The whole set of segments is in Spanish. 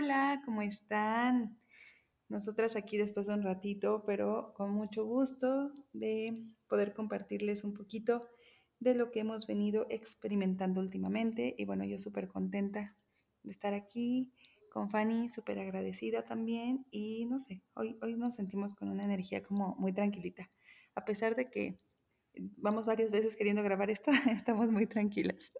Hola, ¿cómo están? Nosotras aquí después de un ratito, pero con mucho gusto de poder compartirles un poquito de lo que hemos venido experimentando últimamente. Y bueno, yo súper contenta de estar aquí con Fanny, súper agradecida también. Y no sé, hoy, hoy nos sentimos con una energía como muy tranquilita. A pesar de que vamos varias veces queriendo grabar esto, estamos muy tranquilas.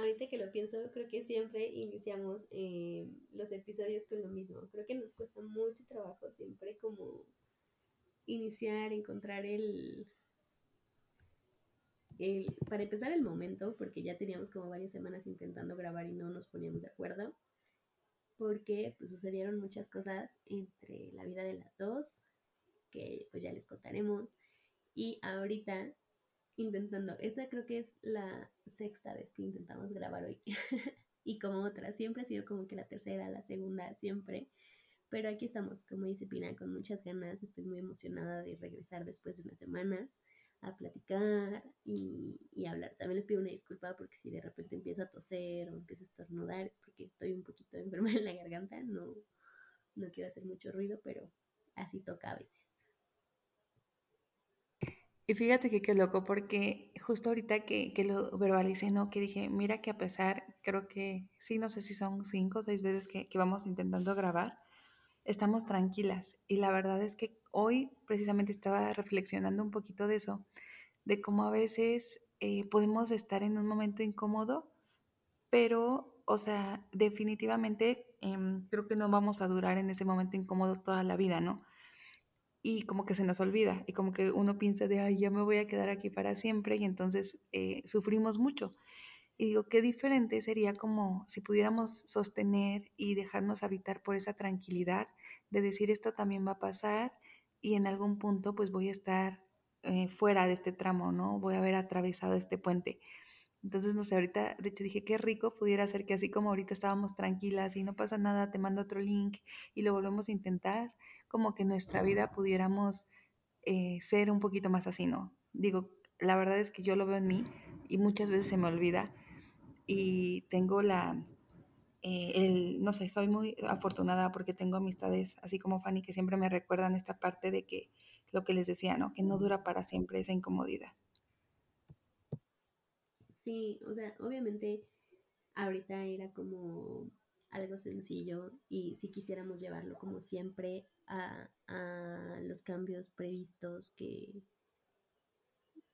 Ahorita que lo pienso, creo que siempre iniciamos eh, los episodios con lo mismo. Creo que nos cuesta mucho trabajo siempre como iniciar, encontrar el, el, para empezar el momento, porque ya teníamos como varias semanas intentando grabar y no nos poníamos de acuerdo, porque pues sucedieron muchas cosas entre la vida de las dos, que pues ya les contaremos, y ahorita intentando, esta creo que es la sexta vez que intentamos grabar hoy, y como otra, siempre ha sido como que la tercera, la segunda, siempre, pero aquí estamos, como dice Pina, con muchas ganas, estoy muy emocionada de regresar después de unas semanas a platicar y, y, hablar. También les pido una disculpa porque si de repente empiezo a toser o empiezo a estornudar es porque estoy un poquito enferma en la garganta, no, no quiero hacer mucho ruido, pero así toca a veces. Y fíjate que qué loco, porque justo ahorita que, que, lo verbalicé, ¿no? Que dije, mira que a pesar, creo que sí, no sé si son cinco o seis veces que, que vamos intentando grabar, estamos tranquilas. Y la verdad es que hoy precisamente estaba reflexionando un poquito de eso, de cómo a veces eh, podemos estar en un momento incómodo, pero, o sea, definitivamente eh, creo que no vamos a durar en ese momento incómodo toda la vida, ¿no? Y como que se nos olvida, y como que uno piensa de, ay, ya me voy a quedar aquí para siempre, y entonces eh, sufrimos mucho. Y digo, qué diferente sería como si pudiéramos sostener y dejarnos habitar por esa tranquilidad de decir esto también va a pasar y en algún punto pues voy a estar eh, fuera de este tramo, ¿no? Voy a haber atravesado este puente. Entonces, no sé, ahorita, de hecho dije, qué rico pudiera ser que así como ahorita estábamos tranquilas y no pasa nada, te mando otro link y lo volvemos a intentar, como que nuestra vida pudiéramos eh, ser un poquito más así, ¿no? Digo, la verdad es que yo lo veo en mí y muchas veces se me olvida y tengo la, eh, el, no sé, soy muy afortunada porque tengo amistades, así como Fanny, que siempre me recuerdan esta parte de que lo que les decía, ¿no? Que no dura para siempre esa incomodidad. Sí, o sea, obviamente ahorita era como algo sencillo y si quisiéramos llevarlo como siempre a, a los cambios previstos que,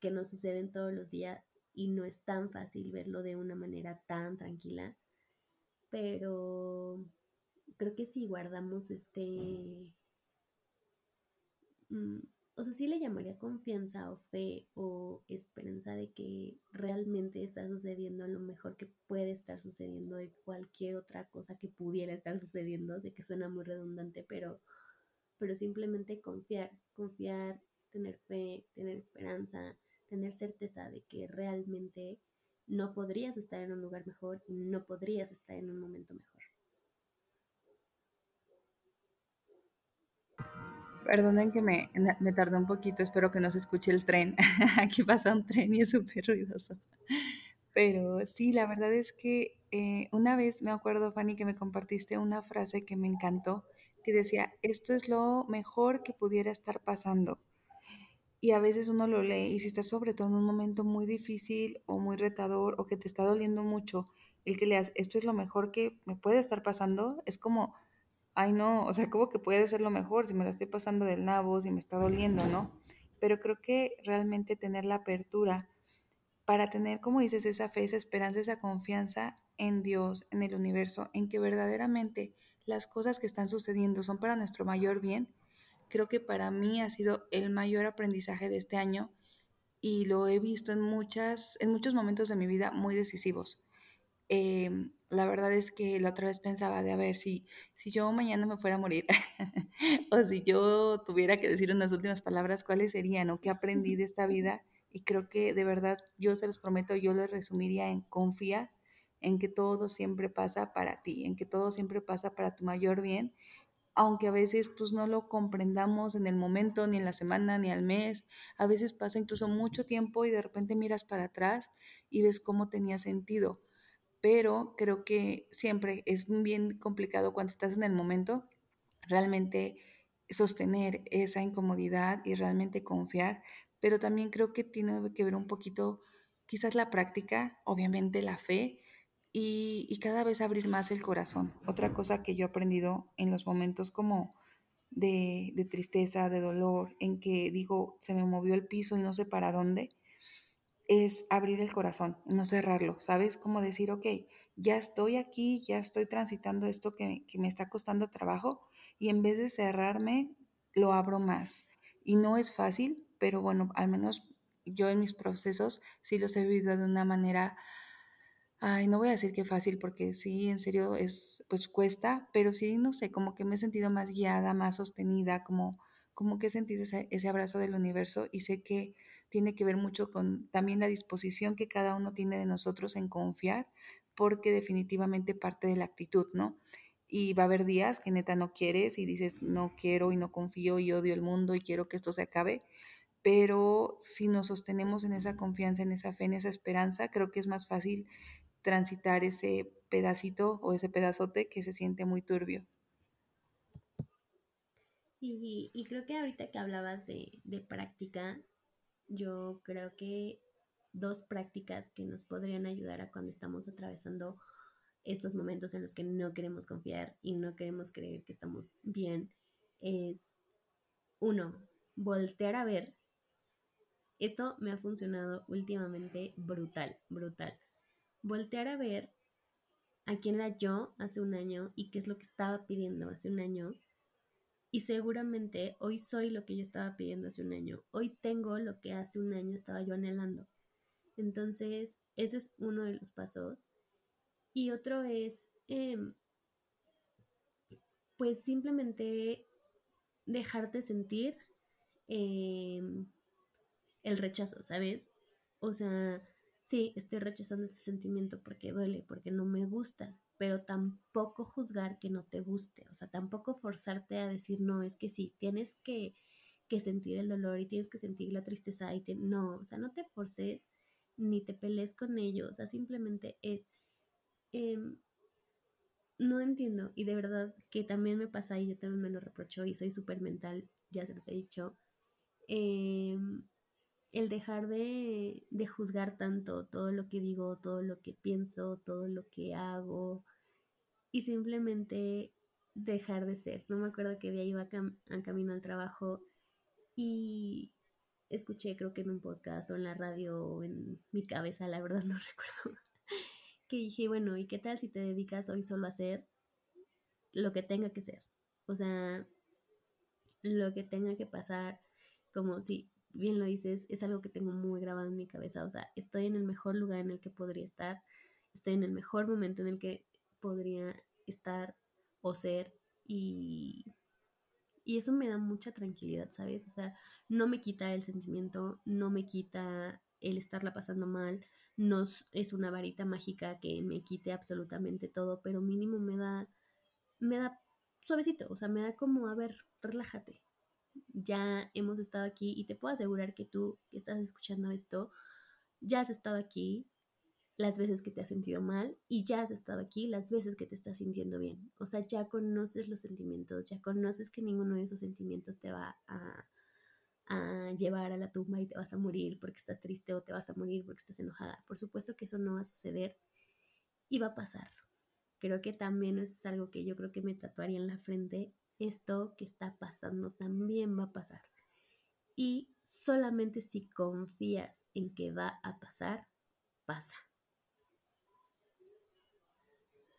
que nos suceden todos los días y no es tan fácil verlo de una manera tan tranquila pero creo que si guardamos este, mm, o sea, sí le llamaría confianza o fe o esperanza de que realmente está sucediendo lo mejor que puede estar sucediendo de cualquier otra cosa que pudiera estar sucediendo, sé que suena muy redundante, pero, pero simplemente confiar, confiar, tener fe, tener esperanza, tener certeza de que realmente no podrías estar en un lugar mejor y no podrías estar en un momento mejor. Perdonen que me, me tardé un poquito, espero que no se escuche el tren. Aquí pasa un tren y es súper ruidoso. Pero sí, la verdad es que eh, una vez me acuerdo, Fanny, que me compartiste una frase que me encantó, que decía, esto es lo mejor que pudiera estar pasando y a veces uno lo lee y si estás sobre todo en un momento muy difícil o muy retador o que te está doliendo mucho, el que leas, esto es lo mejor que me puede estar pasando, es como, ay no, o sea, como que puede ser lo mejor si me lo estoy pasando del nabo, si me está doliendo, ¿no? Pero creo que realmente tener la apertura para tener, como dices, esa fe, esa esperanza, esa confianza en Dios, en el universo, en que verdaderamente las cosas que están sucediendo son para nuestro mayor bien, creo que para mí ha sido el mayor aprendizaje de este año y lo he visto en, muchas, en muchos momentos de mi vida muy decisivos. Em, la verdad es que la otra vez pensaba de a ver si, si yo mañana me fuera a morir o si yo tuviera que decir unas últimas palabras, ¿cuáles serían o qué aprendí de esta vida? Y creo que de verdad yo se los prometo, yo lo resumiría en confía en que todo siempre pasa para ti, en que todo siempre pasa para tu mayor bien aunque a veces pues no lo comprendamos en el momento, ni en la semana, ni al mes. A veces pasa incluso mucho tiempo y de repente miras para atrás y ves cómo tenía sentido. Pero creo que siempre es bien complicado cuando estás en el momento realmente sostener esa incomodidad y realmente confiar, pero también creo que tiene que ver un poquito quizás la práctica, obviamente la fe y, cada vez abrir más el corazón. Otra cosa que yo he aprendido en los momentos como de, de, tristeza, de dolor, en que digo, se me movió el piso y no sé para dónde, es abrir el corazón, no cerrarlo, ¿sabes? Como decir, ok, ya estoy aquí, ya estoy transitando esto que, que me está costando trabajo y en vez de cerrarme, lo abro más. Y no es fácil, pero bueno, al menos yo en mis procesos sí los he vivido de una manera Ay, no voy a decir que fácil porque sí, en serio es, pues cuesta, pero sí, no sé, como que me he sentido más guiada, más sostenida, como, como que sentido ese, ese abrazo del universo y sé que tiene que ver mucho con también la disposición que cada uno tiene de nosotros en confiar, porque definitivamente parte de la actitud, ¿no? Y va a haber días que neta no quieres y dices, no quiero y no confío y odio el mundo y quiero que esto se acabe, pero si nos sostenemos en esa confianza, en esa fe, en esa esperanza, creo que es más fácil transitar ese pedacito o ese pedazote que se siente muy turbio. Y, creo que ahorita que hablabas de, de práctica, yo creo que dos prácticas que nos podrían ayudar a cuando estamos atravesando estos momentos en los que no queremos confiar y no queremos creer que estamos bien es uno, voltear a ver. Esto me ha funcionado últimamente brutal, brutal voltear a ver a quién era yo hace un año y qué es lo que estaba pidiendo hace un año. Y seguramente hoy soy lo que yo estaba pidiendo hace un año. Hoy tengo lo que hace un año estaba yo anhelando. Entonces, ese es uno de los pasos. Y otro es, eh, pues simplemente dejarte sentir eh, el rechazo, ¿sabes? O sea, sí, estoy rechazando este sentimiento porque duele, porque no me gusta, pero tampoco juzgar que no te guste, o sea, tampoco forzarte a decir, no, es que sí, tienes que, que sentir el dolor y tienes que sentir la tristeza y no, o sea, no te forces ni te pelees con ellos, o sea, simplemente es, eh, no entiendo y de verdad que también me pasa y yo también me lo reprocho y soy súper mental, ya se los he dicho. Eh, el dejar de, de, juzgar tanto todo lo que digo, todo lo que pienso, todo lo que hago y simplemente dejar de ser. No me acuerdo qué día iba cam a camino al trabajo y escuché creo que en un podcast o en la radio o en mi cabeza, la verdad no recuerdo, que dije, bueno, ¿y qué tal si te dedicas hoy solo a hacer lo que tenga que ser? O sea, lo que tenga que pasar, como si bien lo dices, es algo que tengo muy grabado en mi cabeza. O sea, estoy en el mejor lugar en el que podría estar, estoy en el mejor momento en el que podría estar o ser y, y eso me da mucha tranquilidad, ¿sabes? O sea, no me quita el sentimiento, no me quita el estarla pasando mal, no es una varita mágica que me quite absolutamente todo, pero mínimo me da, me da suavecito, o sea, me da como, a ver, relájate, ya hemos estado aquí y te puedo asegurar que tú que estás escuchando esto, ya has estado aquí las veces que te has sentido mal y ya has estado aquí las veces que te estás sintiendo bien. O sea, ya conoces los sentimientos, ya conoces que ninguno de esos sentimientos te va a, llevar a la tumba y te vas a morir porque estás triste o te vas a morir porque estás enojada. Por supuesto que eso no va a suceder y va a pasar. Creo que también es algo que yo creo que me tatuaría en la frente esto que está pasando también va a pasar. Y solamente si confías en que va a pasar, pasa.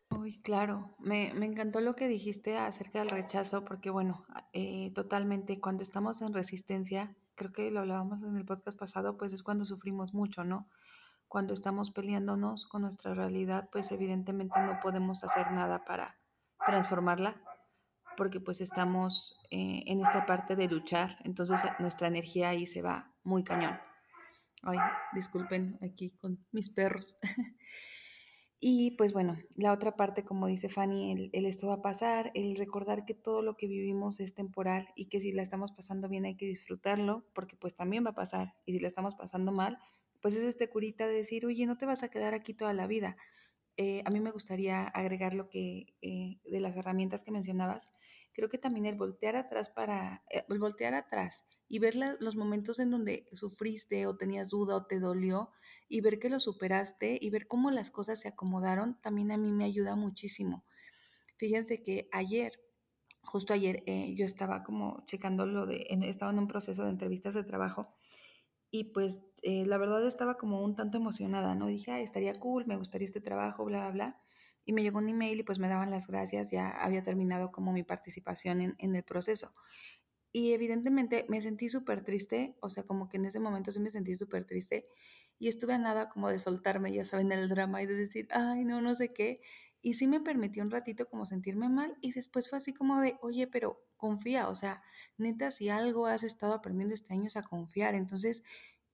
Uy, claro, me, me encantó lo que dijiste acerca del rechazo, porque bueno, eh, totalmente, cuando estamos en resistencia, creo que lo hablábamos en el podcast pasado, pues es cuando sufrimos mucho, ¿no? Cuando estamos peleándonos con nuestra realidad, pues evidentemente no podemos hacer nada para transformarla porque pues estamos eh, en esta parte de luchar, entonces nuestra energía ahí se va muy cañón. Ay, disculpen aquí con mis perros. y pues bueno, la otra parte, como dice Fanny, el, esto va a pasar, el recordar que todo lo que vivimos es temporal y que si la estamos pasando bien hay que disfrutarlo, porque pues también va a pasar, y si la estamos pasando mal, pues es este curita de decir, oye, no te vas a quedar aquí toda la vida eh, a mí me gustaría agregar lo que eh, de las herramientas que mencionabas. Creo que también el voltear atrás para, eh, el voltear atrás y ver los momentos en donde sufriste o tenías duda o te dolió y ver que lo superaste y ver cómo las cosas se acomodaron, también a mí me ayuda muchísimo. Fíjense que ayer, justo ayer, yo estaba como checando lo de, estaba en un proceso de entrevistas de trabajo y pues eh, la verdad estaba como un tanto emocionada, ¿no? Dije, estaría cool, me gustaría este trabajo, bla, bla, bla. Y me llegó un email y pues me daban las gracias, ya había terminado como mi participación en, en el proceso. Y evidentemente me sentí súper triste, o sea, como que en ese momento sí me sentí súper triste y estuve a nada como de soltarme, ya saben, el drama y de decir, ay, no, no sé qué. Y sí me permitió un ratito como sentirme mal y después fue así como de, oye, pero confía, o sea, neta, si algo has estado aprendiendo este año es a confiar, entonces,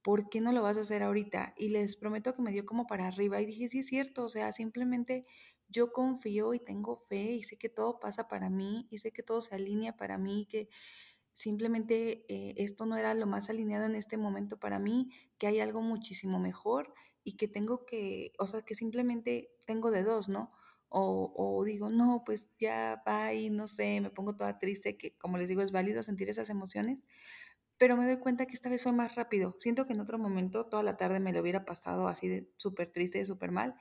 ¿por qué no lo vas a hacer ahorita? Y les prometo que me dio como para arriba y dije, sí es cierto, o sea, simplemente yo confío y tengo fe y sé que todo pasa para mí y sé que todo se alinea para mí, que simplemente eh, esto no era lo más alineado en este momento para mí, que hay algo muchísimo mejor y que tengo que, o sea, que simplemente tengo de dos, ¿no? O, digo, no, pues ya va y no sé, me pongo toda triste, que como les digo, es válido sentir esas emociones, pero me doy cuenta que esta vez fue más rápido. Siento que en otro momento toda la tarde me lo hubiera pasado así de súper triste, súper mal.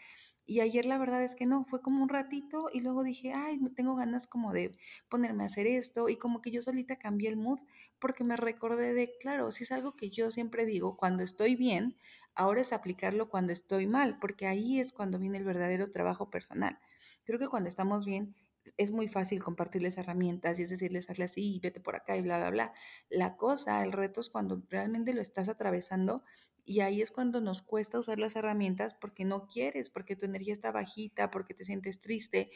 Y ayer la verdad es que no, fue como un ratito y luego dije, ay, tengo ganas como de ponerme a hacer esto y como que yo solita cambié el mood porque me recordé de, claro, si es algo que yo siempre digo, cuando estoy bien, ahora es aplicarlo cuando estoy mal, porque ahí es cuando viene el verdadero trabajo personal. Creo que cuando estamos bien es muy fácil compartirles herramientas y es decirles, hazle así, vete por acá y bla, bla, bla. La cosa, el reto es cuando realmente lo estás atravesando y ahí es cuando nos cuesta usar las herramientas porque no quieres, porque tu energía está bajita, porque te sientes triste,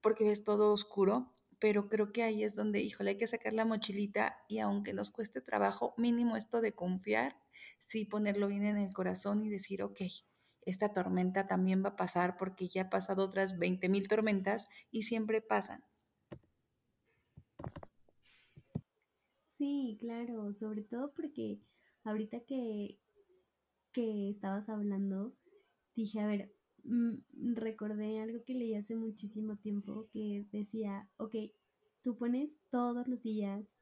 porque ves todo oscuro. Pero creo que ahí es donde, híjole, hay que sacar la mochilita y aunque nos cueste trabajo, mínimo esto de confiar, sí ponerlo bien en el corazón y decir, ok, esta tormenta también va a pasar porque ya ha pasado otras 20.000 tormentas y siempre pasan. Sí, claro, sobre todo porque ahorita que, que estabas hablando, dije, a ver, mm, recordé algo que leí hace muchísimo tiempo que decía, ok, tú pones todos los días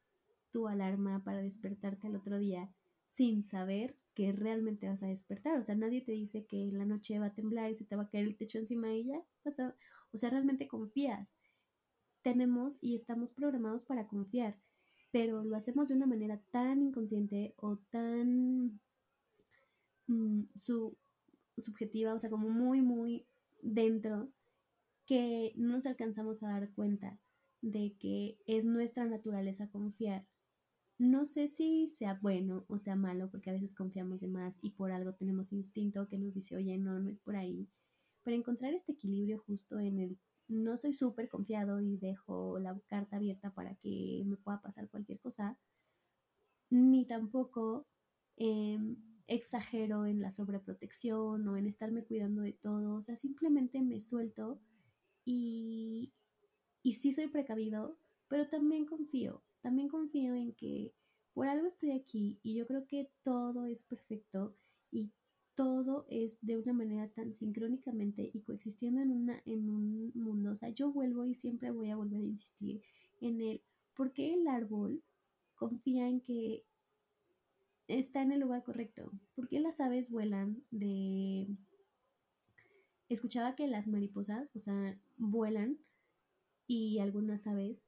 tu alarma para despertarte al otro día sin saber que realmente vas a despertar. O sea, nadie te dice que en la noche va a temblar y se te va a caer el techo encima de ella. O sea, realmente confías. Tenemos y estamos programados para confiar, pero lo hacemos de una manera tan inconsciente o tan mm, subjetiva, o sea, como muy, muy dentro, que no nos alcanzamos a dar cuenta de que es nuestra naturaleza confiar no sé si sea bueno o sea malo, porque a veces confiamos de más y por algo tenemos instinto que nos dice, oye, no, no es por ahí. Pero encontrar este equilibrio justo en el no soy súper confiado y dejo la carta abierta para que me pueda pasar cualquier cosa, ni tampoco em, exagero en la sobreprotección o en estarme cuidando de todo, o sea, simplemente me suelto y, y sí soy precavido, pero también confío también confío en que por algo estoy aquí y yo creo que todo es perfecto y todo es de una manera tan sincrónicamente y coexistiendo en, una, en un mundo. O sea, yo vuelvo y siempre voy a volver a insistir en el por qué el árbol confía en que está en el lugar correcto. ¿Por qué las aves vuelan de... Escuchaba que las mariposas, o sea, vuelan y algunas aves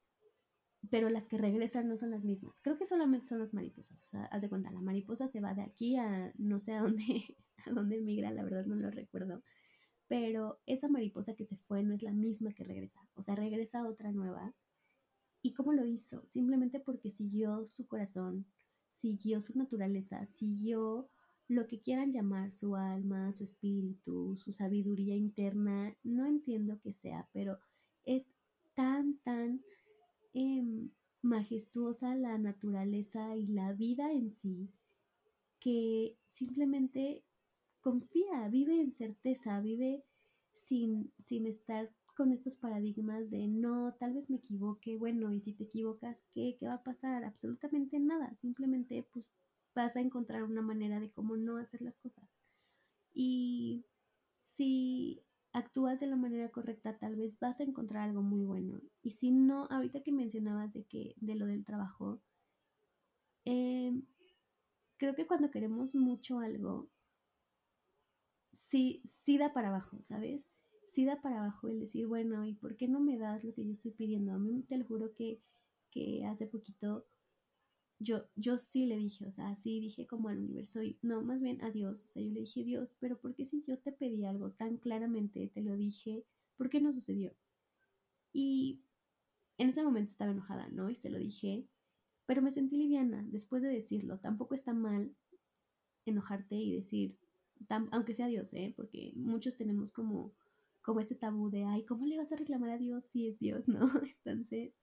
pero las que regresan no son las mismas. Creo que solamente son las mariposas. O sea, haz de cuenta, la mariposa se va de aquí a no sé a dónde, a dónde migra, la verdad no lo recuerdo. Pero esa mariposa que se fue no es la misma que regresa. O sea, regresa otra nueva. ¿Y cómo lo hizo? Simplemente porque siguió su corazón, siguió su naturaleza, siguió lo que quieran llamar su alma, su espíritu, su sabiduría interna. No entiendo qué sea, pero es tan, tan Em, majestuosa la naturaleza y la vida en sí, que simplemente confía, vive en certeza, vive sin, sin estar con estos paradigmas de no, tal vez me equivoque, bueno, y si te equivocas, ¿qué, qué va a pasar? Absolutamente nada, simplemente pues vas a encontrar una manera de cómo no hacer las cosas. Y si actúas de la manera correcta, tal vez vas a encontrar algo muy bueno. Y si no, ahorita que mencionabas de que de lo del trabajo, eh, creo que cuando queremos mucho algo, sí, sí da para abajo, ¿sabes? Sí da para abajo el decir, bueno, ¿y por qué no me das lo que yo estoy pidiendo? A mí te lo juro que, que hace poquito yo, yo sí le dije, o sea, sí dije como al universo, y no, más bien a Dios, o sea, yo le dije, Dios, pero ¿por qué si yo te pedí algo tan claramente, te lo dije, ¿por qué no sucedió? Y en ese momento estaba enojada, ¿no? Y se lo dije, pero me sentí liviana después de decirlo. Tampoco está mal enojarte y decir, aunque sea Dios, ¿eh? Porque muchos tenemos como, como este tabú de, ay, ¿cómo le vas a reclamar a Dios si es Dios, no? Entonces,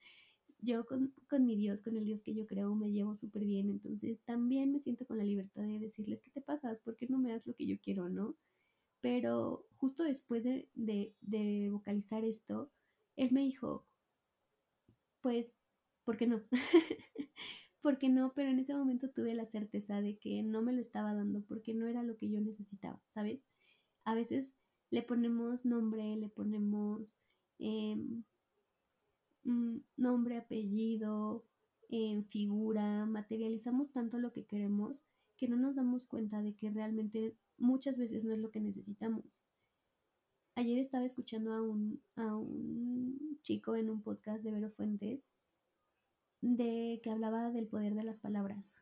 yo con, con, mi Dios, con el Dios que yo creo, me llevo súper bien. Entonces también me siento con la libertad de decirles, ¿qué te pasas? ¿Por qué no me das lo que yo quiero, no? Pero justo después de, de, de vocalizar esto, él me dijo, pues, ¿por qué no? ¿Por qué no? Pero en ese momento tuve la certeza de que no me lo estaba dando porque no era lo que yo necesitaba, ¿sabes? A veces le ponemos nombre, le ponemos... Eh, nombre, apellido, en figura, materializamos tanto lo que queremos que no nos damos cuenta de que realmente muchas veces no es lo que necesitamos. Ayer estaba escuchando a un, a un chico en un podcast de Vero Fuentes de que hablaba del poder de las palabras.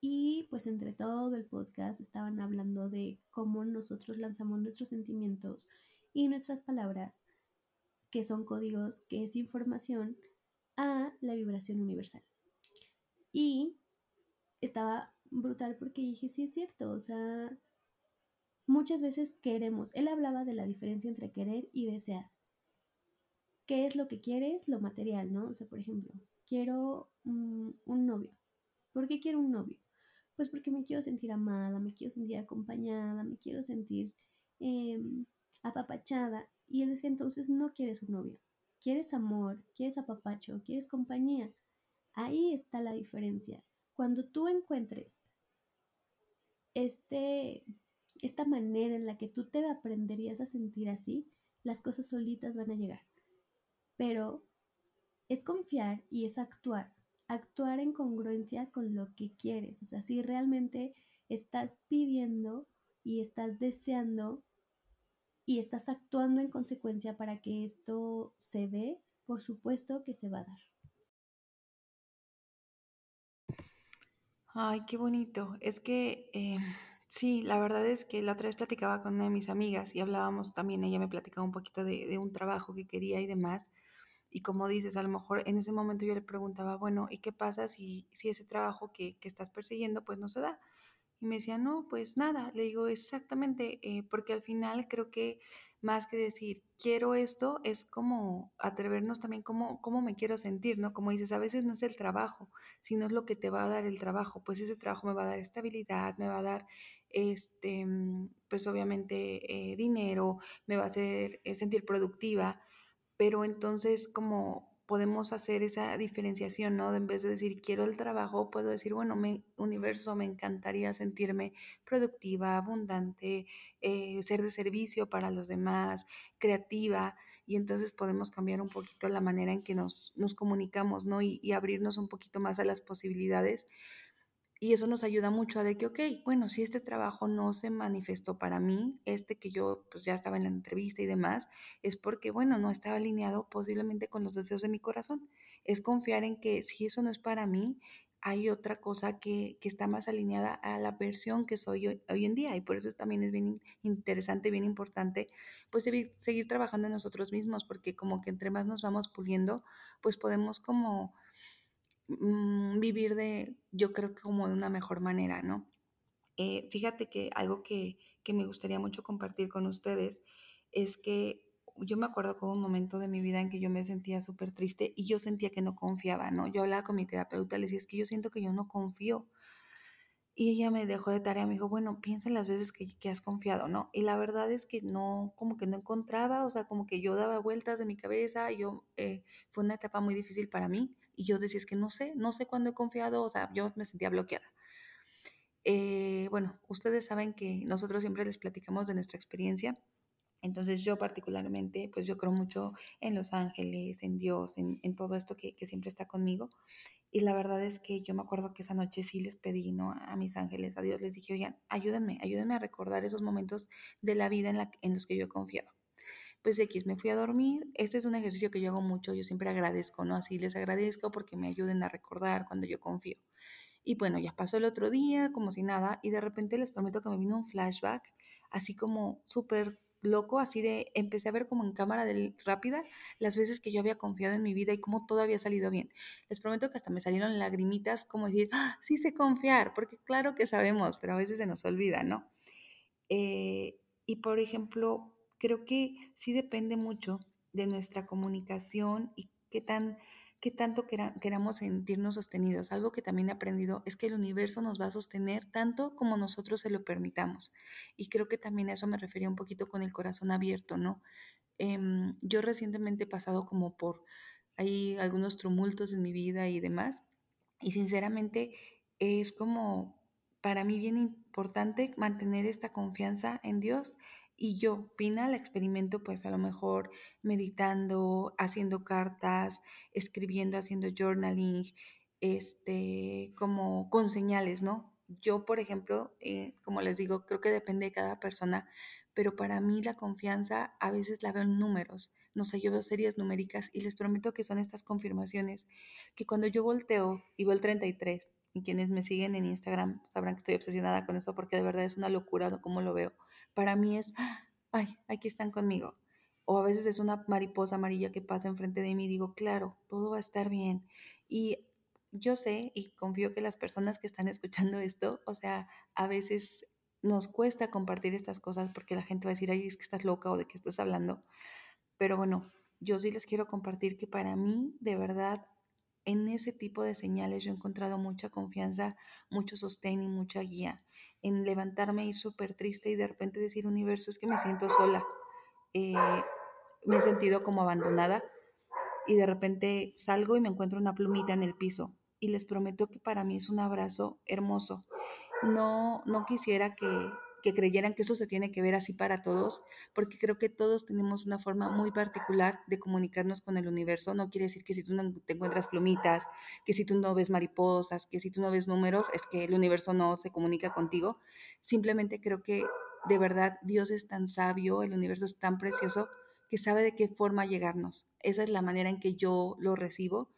Y pues entre todo el podcast estaban hablando de cómo nosotros lanzamos nuestros sentimientos y nuestras palabras que son códigos, que es información, a la vibración universal. Y estaba brutal porque dije, sí es cierto, o sea, muchas veces queremos, él hablaba de la diferencia entre querer y desear. ¿Qué es lo que quieres? Lo material, ¿no? O sea, por ejemplo, quiero un novio. ¿Por qué quiero un novio? Pues porque me quiero sentir amada, me quiero sentir acompañada, me quiero sentir em, apapachada. Y él decía, entonces no quieres un novio, quieres amor, quieres apapacho, quieres compañía. Ahí está la diferencia. Cuando tú encuentres este, esta manera en la que tú te aprenderías a sentir así, las cosas solitas van a llegar. Pero es confiar y es actuar. Actuar en congruencia con lo que quieres. O sea, si realmente estás pidiendo y estás deseando y estás actuando en consecuencia para que esto se dé, por supuesto que se va a dar. Ay, qué bonito. Es que eh, sí, la verdad es que la otra vez platicaba con una de mis amigas y hablábamos también, ella me platicaba un poquito de, un trabajo que quería y demás. Y como dices, a lo mejor en ese momento yo le preguntaba, bueno, ¿y qué pasa si, si ese trabajo que, que estás persiguiendo pues no se da? Y me decía, no, pues nada, le digo exactamente, eh, porque al final creo que más que decir, quiero esto, es como atrevernos también cómo, cómo me quiero sentir, ¿no? Como dices, a veces no es el trabajo, sino es lo que te va a dar el trabajo, pues ese trabajo me va a dar estabilidad, me va a dar, este, pues obviamente eh, dinero, me va a hacer eh, sentir productiva, pero entonces como podemos hacer esa diferenciación, ¿no? En vez de decir quiero el trabajo, puedo decir, bueno, mi universo, me encantaría sentirme productiva, abundante, eh, ser de servicio para los demás, creativa, y entonces podemos cambiar un poquito la manera en que nos, nos comunicamos, ¿no? Y abrirnos un poquito más a las posibilidades y eso nos ayuda mucho a de que, ok, bueno, si este trabajo no se manifestó para mí, este que yo pues ya estaba en la entrevista y demás, es porque, bueno, no estaba alineado posiblemente con los deseos de mi corazón. Es confiar en que si eso no es para mí, hay otra cosa que, que está más alineada a la versión que soy hoy, en día. Y por eso también es bien interesante, bien importante, pues seguir, seguir trabajando en nosotros mismos, porque como que entre más nos vamos puliendo, pues podemos como Mm, vivir de, yo creo que como de una mejor manera, ¿no? Eh, fíjate que algo que, que, me gustaría mucho compartir con ustedes es que yo me acuerdo con un momento de mi vida en que yo me sentía súper triste y yo sentía que no confiaba, ¿no? Yo hablaba con mi terapeuta, le decía, es que yo siento que yo no confío. Y ella me dejó de tarea, me dijo, bueno, piensa en las veces que, que, has confiado, ¿no? Y la verdad es que no, como que no encontraba, o sea, como que yo daba vueltas de mi cabeza, yo, eh, fue una etapa muy difícil para mí, y yo decía, es que no sé, no sé cuándo he confiado, o sea, yo me sentía bloqueada. Eh, bueno, ustedes saben que nosotros siempre les platicamos de nuestra experiencia Entonces yo particularmente, pues yo creo mucho en los ángeles, en Dios, en, en todo esto que, que, siempre está conmigo. Y la verdad es que yo me acuerdo que esa noche sí les pedí, ¿no? A mis ángeles, a Dios les dije, oigan, ayúdenme, ayúdenme a recordar esos momentos de la vida en, la, en los que yo he confiado. Pues X, me fui a dormir. Este es un ejercicio que yo hago mucho, yo siempre agradezco, ¿no? Así les agradezco porque me ayuden a recordar cuando yo confío. Y bueno, ya pasó el otro día, como si nada, y de repente les prometo que me vino un flashback, así como súper loco, así de empecé a ver como en cámara de, rápida las veces que yo había confiado en mi vida y cómo todo había salido bien. Les prometo que hasta me salieron lagrimitas como decir, ah, sí sé confiar, porque claro que sabemos, pero a veces se nos olvida, ¿no? Eh, y por ejemplo, creo que sí depende mucho de nuestra comunicación y qué tan qué tanto queramos sentirnos sostenidos. Algo que también he aprendido es que el universo nos va a sostener tanto como nosotros se lo permitamos. Y creo que también a eso me refería un poquito con el corazón abierto, ¿no? Eh, yo recientemente he pasado como por hay algunos tumultos en mi vida y demás. Y sinceramente es como para mí bien importante mantener esta confianza en Dios y yo, Pina, la experimento pues a lo mejor meditando, haciendo cartas, escribiendo, haciendo journaling, este, como con señales, ¿no? Yo, por ejemplo, eh, como les digo, creo que depende de cada persona, pero para mí la confianza a veces la veo en números. No sé, yo veo series numéricas y les prometo que son estas confirmaciones que cuando yo volteo y veo el 33, y quienes me siguen en Instagram sabrán que estoy obsesionada con eso porque de verdad es una locura cómo lo veo para mí es, ay, aquí están conmigo. O a veces es una mariposa amarilla que pasa enfrente de mí y digo, claro, todo va a estar bien. Y yo sé y confío que las personas que están escuchando esto, o sea, a veces nos cuesta compartir estas cosas porque la gente va a decir, ay, es que estás loca o de qué estás hablando. Pero bueno, yo sí les quiero compartir que para mí, de verdad, en ese tipo de señales yo he encontrado mucha confianza, mucho sostén y mucha guía en levantarme, ir súper triste y de repente decir, universo, es que me siento sola. Eh, me he sentido como abandonada y de repente salgo y me encuentro una plumita en el piso y les prometo que para mí es un abrazo hermoso. No, no quisiera que, que creyeran que eso se tiene que ver así para todos, porque creo que todos tenemos una forma muy particular de comunicarnos con el universo. No quiere decir que si tú no te encuentras plumitas, que si tú no ves mariposas, que si tú no ves números, es que el universo no se comunica contigo. Simplemente creo que de verdad Dios es tan sabio, el universo es tan precioso que sabe de qué forma llegarnos. Esa es la manera en que yo lo recibo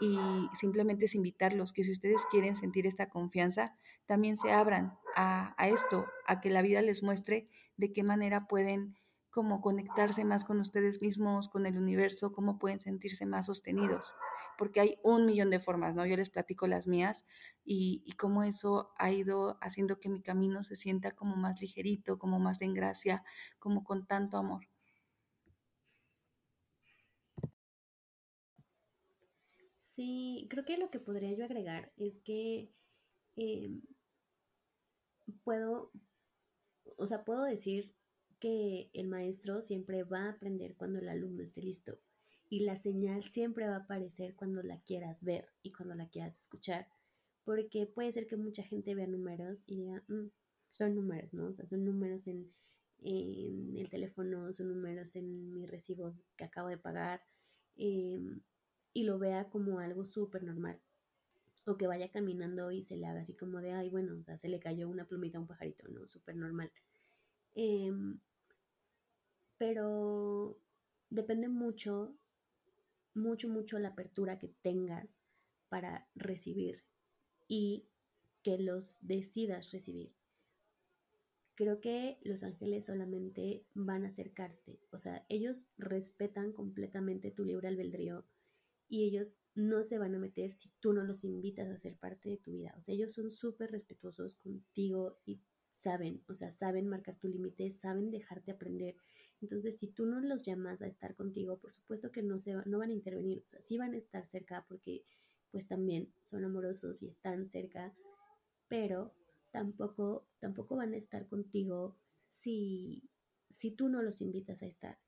y simplemente es invitarlos que si ustedes quieren sentir esta confianza, también se abran a, esto, a que la vida les muestre de qué manera pueden como conectarse más con ustedes mismos, con el universo, cómo pueden sentirse más sostenidos, porque hay un millón de formas, ¿no? Yo les platico las mías y, y cómo eso ha ido haciendo que mi camino se sienta como más ligerito, como más en gracia, como con tanto amor. Sí, creo que lo que podría yo agregar es que em, puedo, o sea, puedo decir que el maestro siempre va a aprender cuando el alumno esté listo y la señal siempre va a aparecer cuando la quieras ver y cuando la quieras escuchar, porque puede ser que mucha gente vea números y diga, mm, son números, ¿no? O sea, son números en, en, el teléfono, son números en mi recibo que acabo de pagar eh, y lo vea como algo súper normal o que vaya caminando y se le haga así como de, ay, bueno, o sea, se le cayó una plumita a un pajarito, ¿no? Súper normal. Em, pero depende mucho, mucho, mucho la apertura que tengas para recibir y que los decidas recibir. Creo que los ángeles solamente van a acercarse, o sea, ellos respetan completamente tu libre albedrío y ellos no se van a meter si tú no los invitas a ser parte de tu vida. O sea, ellos son súper respetuosos contigo y saben, o sea, saben marcar tu límite, saben dejarte aprender. Entonces, si tú no los llamas a estar contigo, por supuesto que no, se, no van a intervenir, o sea, sí van a estar cerca porque pues también son amorosos y están cerca, pero tampoco, tampoco van a estar contigo si, si tú no los invitas a estar.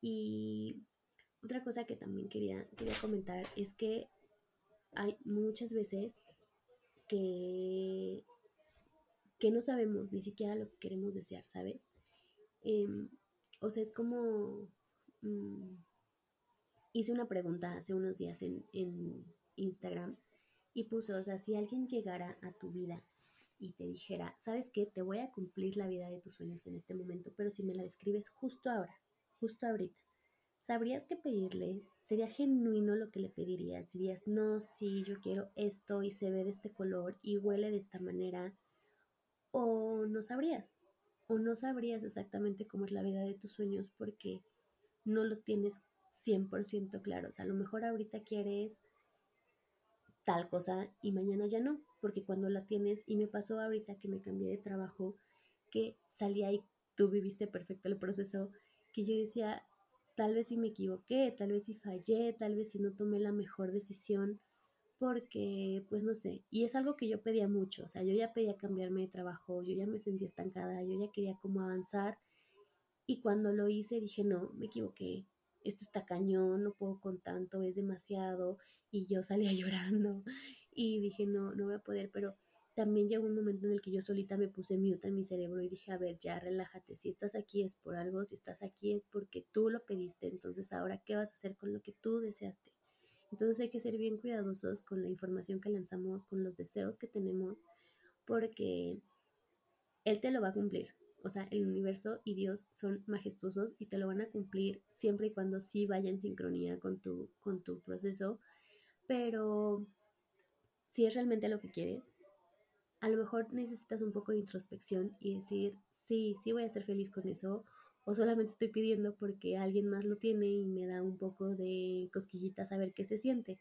Y otra cosa que también quería, quería comentar es que hay muchas veces que, que no sabemos ni siquiera lo que queremos desear, ¿sabes? Em, o sea, es como... Mm, hice una pregunta hace unos días en, en Instagram y puso, o sea, si alguien llegara a tu vida y te dijera, ¿sabes qué? Te voy a cumplir la vida de tus sueños en este momento, pero si me la describes justo ahora, justo ahorita, ¿sabrías qué pedirle? ¿Sería genuino lo que le pedirías? Dirías, no, sí, yo quiero esto y se ve de este color y huele de esta manera. O no sabrías. O no sabrías exactamente cómo es la vida de tus sueños porque no lo tienes 100% claro. O sea, a lo mejor ahorita quieres tal cosa y mañana ya no, porque cuando la tienes, y me pasó ahorita que me cambié de trabajo, que salía y tú viviste perfecto el proceso, que yo decía, tal vez si me equivoqué, tal vez si fallé, tal vez si no tomé la mejor decisión, porque, pues no sé, y es algo que yo pedía mucho, o sea, yo ya pedía cambiarme de trabajo, yo ya me sentía estancada, yo ya quería como avanzar, y cuando lo hice dije, no, me equivoqué, esto está cañón, no puedo con tanto, es demasiado, y yo salía llorando y dije, no, no voy a poder, pero también llegó un momento en el que yo solita me puse mute en mi cerebro y dije, a ver, ya relájate, si estás aquí es por algo, si estás aquí es porque tú lo pediste, entonces ahora, ¿qué vas a hacer con lo que tú deseaste? Entonces hay que ser bien cuidadosos con la información que lanzamos, con los deseos que tenemos, porque Él te lo va a cumplir. O sea, el universo y Dios son majestuosos y te lo van a cumplir siempre y cuando sí vaya en sincronía con tu, con tu proceso pero si es realmente lo que quieres, a lo mejor necesitas un poco de introspección y decir, sí, sí voy a ser feliz con eso, o solamente estoy pidiendo porque alguien más lo tiene y me da un poco de cosquillitas a ver qué se siente.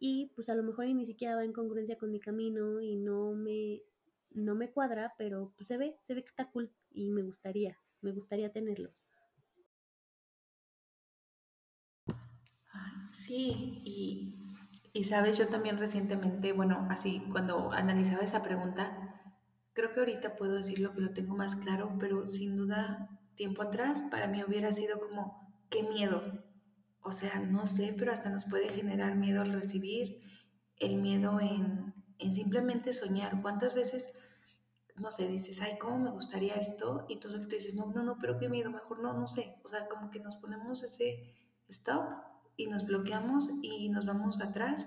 Y pues a lo mejor ni siquiera va en congruencia con mi camino y no me, no me cuadra, pero pues se ve, se ve que está cool y me gustaría, me gustaría tenerlo. Sí, y y sabes, yo también recientemente, bueno, así cuando analizaba esa pregunta, creo que ahorita puedo decir lo que lo tengo más claro, pero sin duda, tiempo atrás, para mí hubiera sido como, qué miedo. O sea, no sé, pero hasta nos puede generar miedo al recibir, el miedo en, en simplemente soñar. ¿Cuántas veces, no sé, dices, ay, ¿cómo me gustaría esto? Y tú, tú dices, no, no, no, pero qué miedo, mejor no, no sé. O sea, como que nos ponemos ese stop y nos bloqueamos y nos vamos atrás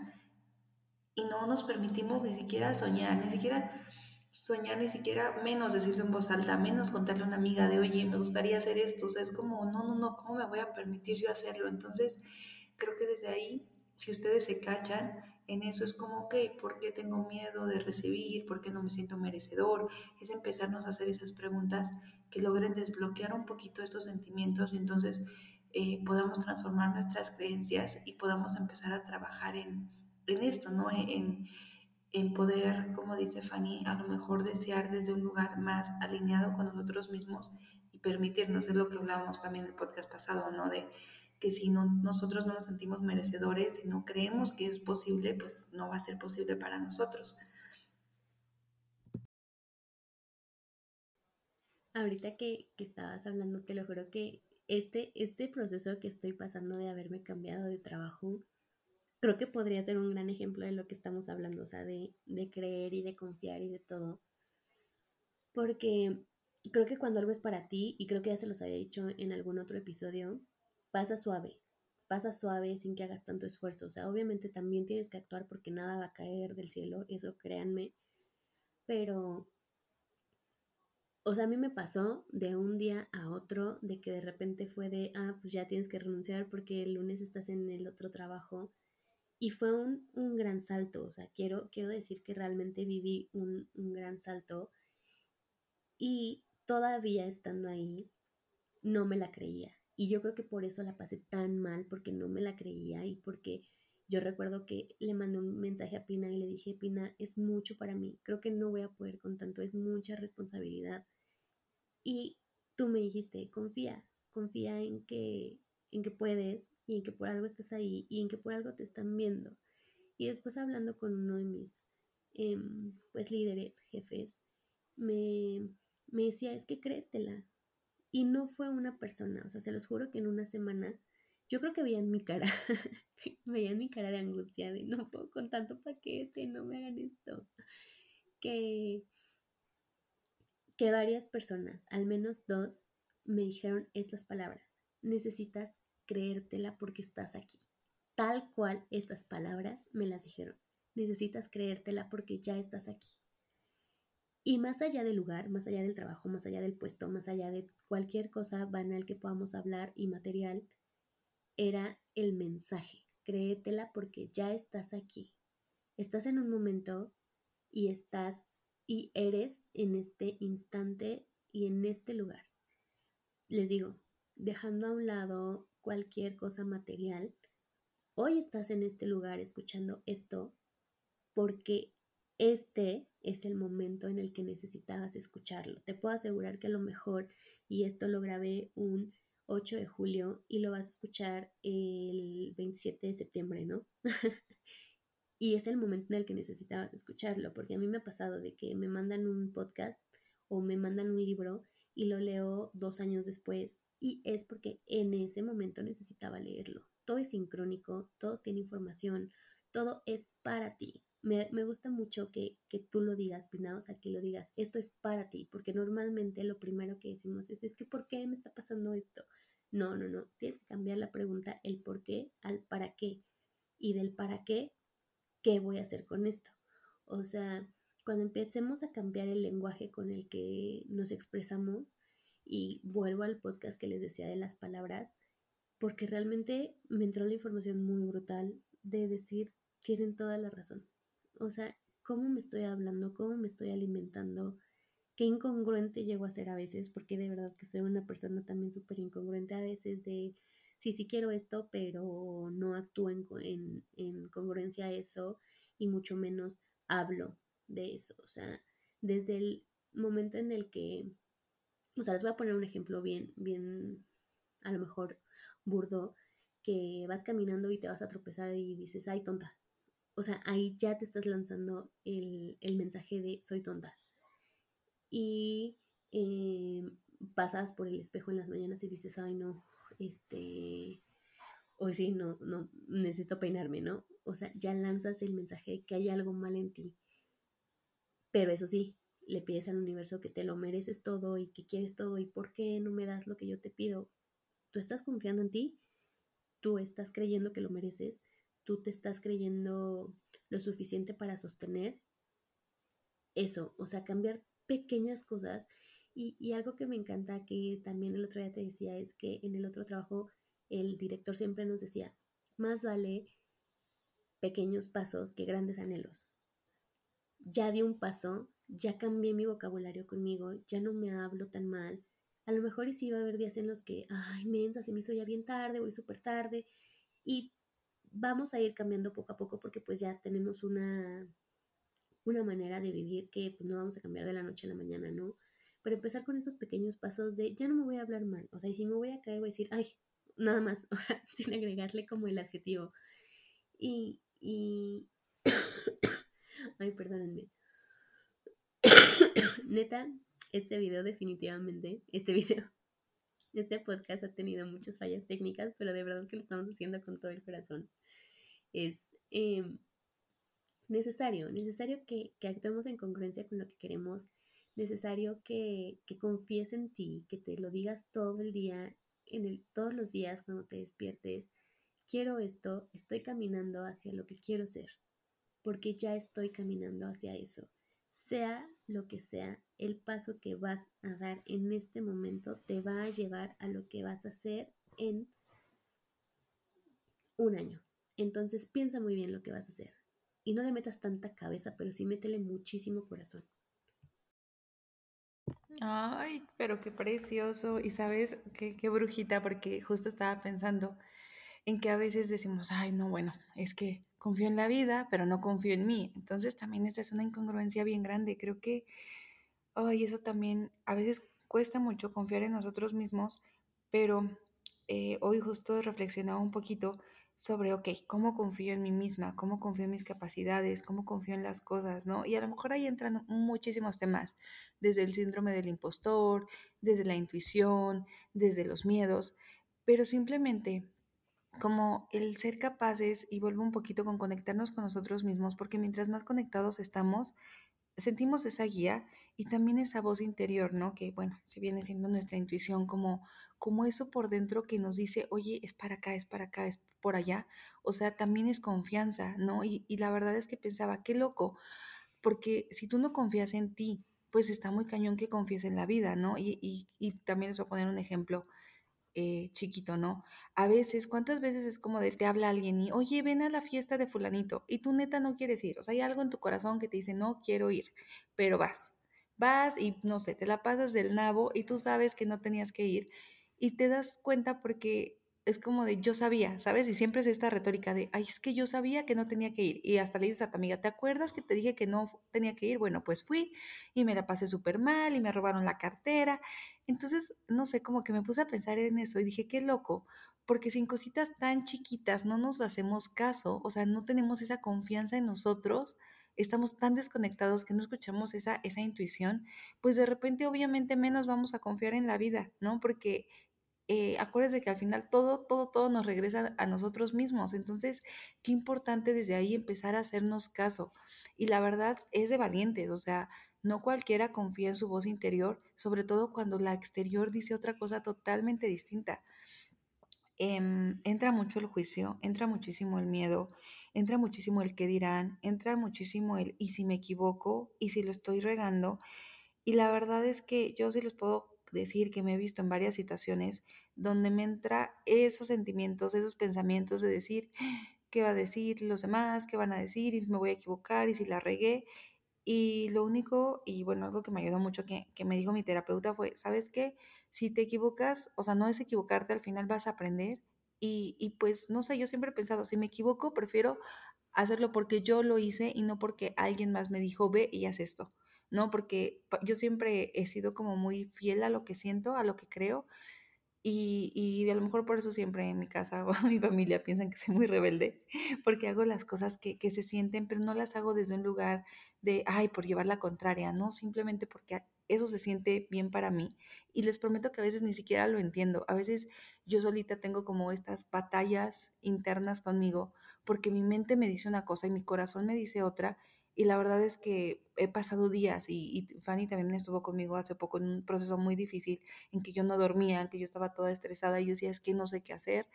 y no nos permitimos ni siquiera soñar, ni siquiera soñar, ni siquiera menos decirlo en voz alta, menos contarle a una amiga de, oye, me gustaría hacer esto, o sea, es como, no, no, no, ¿cómo me voy a permitir yo hacerlo? Entonces, creo que desde ahí, si ustedes se cachan, en eso es como, ok, ¿por qué tengo miedo de recibir? ¿Por qué no me siento merecedor? Es empezarnos a hacer esas preguntas que logren desbloquear un poquito estos sentimientos y entonces eh, podamos transformar nuestras creencias y podamos empezar a trabajar en, en esto, ¿no? En, en poder, como dice Fanny, a lo mejor desear desde un lugar más alineado con nosotros mismos y permitirnos, es lo que hablábamos también en el podcast pasado, ¿no? De que si no, nosotros no nos sentimos merecedores, si no creemos que es posible, pues no va a ser posible para nosotros. Ahorita que, que estabas hablando, te lo juro que este, este proceso que estoy pasando de haberme cambiado de trabajo, creo que podría ser un gran ejemplo de lo que estamos hablando, o sea, de, de creer y de confiar y de todo. Porque creo que cuando algo es para ti, y creo que ya se los había dicho en algún otro episodio, pasa suave, pasa suave sin que hagas tanto esfuerzo. O sea, obviamente también tienes que actuar porque nada va a caer del cielo, eso créanme, pero o sea, a mí me pasó de un día a otro, de que de repente fue de, ah, pues ya tienes que renunciar porque el lunes estás en el otro trabajo. Y fue un, un gran salto, o sea, quiero, quiero decir que realmente viví un, un gran salto. Y todavía estando ahí, no me la creía. Y yo creo que por eso la pasé tan mal, porque no me la creía y porque yo recuerdo que le mandé un mensaje a Pina y le dije, Pina, es mucho para mí, creo que no voy a poder con tanto, es mucha responsabilidad. Y tú me dijiste, confía, confía en que, en que puedes y en que por algo estás ahí y en que por algo te están viendo. Y después hablando con uno de mis em, pues líderes, jefes, me, me decía, es que créetela. Y no fue una persona, o sea, se los juro que en una semana yo creo que veían mi cara, veían mi cara de angustia, de no puedo con tanto paquete, no me hagan esto. Que, que varias personas, al menos dos, me dijeron estas palabras. Necesitas creértela porque estás aquí. Tal cual estas palabras me las dijeron. Necesitas creértela porque ya estás aquí. Y más allá del lugar, más allá del trabajo, más allá del puesto, más allá de cualquier cosa banal que podamos hablar y material, era el mensaje. Créetela porque ya estás aquí. Estás en un momento y estás y eres en este instante y en este lugar. Les digo, dejando a un lado cualquier cosa material, hoy estás en este lugar escuchando esto porque este es el momento en el que necesitabas escucharlo. Te puedo asegurar que a lo mejor, y esto lo grabé un 8 de julio y lo vas a escuchar el 27 de septiembre, ¿no? y es el momento en el que necesitabas escucharlo, porque a mí me ha pasado de que me mandan un podcast o me mandan un libro y lo leo dos años después y es porque en ese momento necesitaba leerlo. Todo es sincrónico, todo tiene información, todo es para ti me, gusta mucho que, tú lo digas, Pina, o que lo digas, esto es para ti, porque normalmente lo primero que decimos es, es que ¿por qué me está pasando esto? No, no, no, tienes que cambiar la pregunta, el por qué al para qué, y del para qué, ¿qué voy a hacer con esto? O sea, cuando empecemos a cambiar el lenguaje con el que nos expresamos, y vuelvo al podcast que les decía de las palabras, porque realmente me entró la información muy brutal de decir, tienen toda la razón o sea, cómo me estoy hablando, cómo me estoy alimentando, qué incongruente llego a ser a veces, porque de verdad que soy una persona también súper incongruente a veces de, sí, sí quiero esto, pero no actúo en, en, en congruencia a eso y mucho menos hablo de eso. O sea, desde el momento en el que, o sea, les voy a poner un ejemplo bien, bien, a lo mejor burdo, que vas caminando y te vas a tropezar y dices, ay, tonta, o sea, ahí ya te estás lanzando el, mensaje de soy tonta. Y eh, pasas por el espejo en las mañanas y dices, ay no, este, hoy sí, no, no, necesito peinarme, ¿no? O sea, ya lanzas el mensaje de que hay algo mal en ti. Pero eso sí, le pides al universo que te lo mereces todo y que quieres todo y por qué no me das lo que yo te pido. Tú estás confiando en ti, tú estás creyendo que lo mereces tú te estás creyendo lo suficiente para sostener eso, o sea, cambiar pequeñas cosas. Y, algo que me encanta que también el otro día te decía es que en el otro trabajo el director siempre nos decía, más vale pequeños pasos que grandes anhelos. Ya di un paso, ya cambié mi vocabulario conmigo, ya no me hablo tan mal. A lo mejor sí va a haber días en los que, ay, mensa, se me hizo ya bien tarde, voy súper tarde. Y vamos a ir cambiando poco a poco porque pues ya tenemos una, una manera de vivir que pues, no vamos a cambiar de la noche a la mañana, ¿no? Pero empezar con estos pequeños pasos de ya no me voy a hablar mal, o sea, y si me voy a caer voy a decir, ay, nada más, o sea, sin agregarle como el adjetivo. Y, y, ay, perdónenme. Neta, este video definitivamente, este video, este podcast ha tenido muchas fallas técnicas, pero de verdad que lo estamos haciendo con todo el corazón es em, necesario, necesario que, actuemos en congruencia con lo que queremos, necesario que, que confíes en ti, que te lo digas todo el día, en el, todos los días cuando te despiertes, quiero esto, estoy caminando hacia lo que quiero ser, porque ya estoy caminando hacia eso. Sea lo que sea, el paso que vas a dar en este momento te va a llevar a lo que vas a hacer en un año, entonces piensa muy bien lo que vas a hacer. Y no le metas tanta cabeza, pero sí métele muchísimo corazón. Ay, pero qué precioso. Y sabes, qué, brujita, porque justo estaba pensando en que a veces decimos, ay, no, bueno, es que confío en la vida, pero no confío en mí. Entonces también esta es una incongruencia bien grande. Creo que, ay, eso también a veces cuesta mucho confiar en nosotros mismos, pero eh, hoy justo reflexionaba un poquito sobre, ok, ¿cómo confío en mí misma? ¿Cómo confío en mis capacidades? ¿Cómo confío en las cosas? ¿No? Y a lo mejor ahí entran muchísimos temas, desde el síndrome del impostor, desde la intuición, desde los miedos, pero simplemente como el ser capaces, y vuelvo un poquito con conectarnos con nosotros mismos, porque mientras más conectados estamos, sentimos esa guía y también esa voz interior, ¿no? Que bueno, si viene siendo nuestra intuición como, como eso por dentro que nos dice, oye, es para acá, es para acá, es por allá. O sea, también es confianza, ¿no? Y, la verdad es que pensaba, qué loco, porque si tú no confías en ti, pues está muy cañón que confíes en la vida, ¿no? Y también les voy a poner un ejemplo eh, chiquito, ¿no? A veces, ¿cuántas veces es como de te habla alguien y, oye, ven a la fiesta de fulanito y tú neta no quieres ir? O sea, hay algo en tu corazón que te dice, no quiero ir, pero vas. Vas y, no sé, te la pasas del nabo y tú sabes que no tenías que ir y te das cuenta porque es como de yo sabía, ¿sabes? Y siempre es esta retórica de, ay, es que yo sabía que no tenía que ir. Y hasta le dices a tu amiga, ¿te acuerdas que te dije que no tenía que ir? Bueno, pues fui y me la pasé súper mal y me robaron la cartera. Entonces, no sé, como que me puse a pensar en eso y dije, qué loco, porque sin cositas tan chiquitas no nos hacemos caso, o sea, no tenemos esa confianza en nosotros, estamos tan desconectados que no escuchamos esa, esa intuición, pues de repente obviamente menos vamos a confiar en la vida, ¿no? Porque eh, acuérdense que al final todo, todo, todo nos regresa a nosotros mismos. Entonces, qué importante desde ahí empezar a hacernos caso. Y la verdad es de valientes, o sea, no cualquiera confía en su voz interior, sobre todo cuando la exterior dice otra cosa totalmente distinta. Em, entra mucho el juicio, entra muchísimo el miedo, entra muchísimo el qué dirán, entra muchísimo el y si me equivoco, y si lo estoy regando. Y la verdad es que yo sí les puedo decir que me he visto en varias situaciones donde me entra esos sentimientos, esos pensamientos de decir, ¿qué va a decir los demás? ¿Qué van a decir? Y me voy a equivocar y si la regué. Y lo único, y bueno, algo que me ayudó mucho que, me dijo mi terapeuta fue, ¿sabes qué? Si te equivocas, o sea, no es equivocarte, al final vas a aprender. Y, y pues, no sé, yo siempre he pensado, si me equivoco, prefiero hacerlo porque yo lo hice y no porque alguien más me dijo, ve y haz esto. ¿No? Porque yo siempre he sido como muy fiel a lo que siento, a lo que creo. Y, y, a lo mejor por eso siempre en mi casa o mi familia piensan que soy muy rebelde, porque hago las cosas que, que, se sienten, pero no las hago desde un lugar de, ay, por llevar la contraria, ¿no? Simplemente porque eso se siente bien para mí. Y les prometo que a veces ni siquiera lo entiendo. A veces yo solita tengo como estas batallas internas conmigo, porque mi mente me dice una cosa y mi corazón me dice otra, y la verdad es que he pasado días y, Fanny también estuvo conmigo hace poco en un proceso muy difícil en que yo no dormía, en que yo estaba toda estresada y yo decía, es que no sé qué hacer,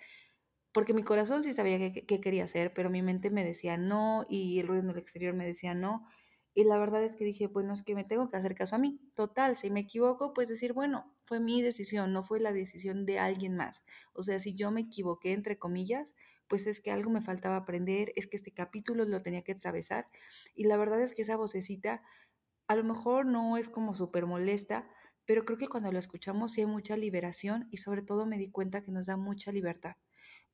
porque mi corazón sí sabía qué, qué quería hacer, pero mi mente me decía no y el ruido en el exterior me decía no. Y la verdad es que dije, bueno, es que me tengo que hacer caso a mí. Total, si me equivoco, pues decir, bueno, fue mi decisión, no fue la decisión de alguien más. O sea, si yo me equivoqué, entre comillas, pues es que algo me faltaba aprender, es que este capítulo lo tenía que atravesar. Y la verdad es que esa vocecita a lo mejor no es como súper molesta, pero creo que cuando lo escuchamos sí hay mucha liberación y sobre todo me di cuenta que nos da mucha libertad.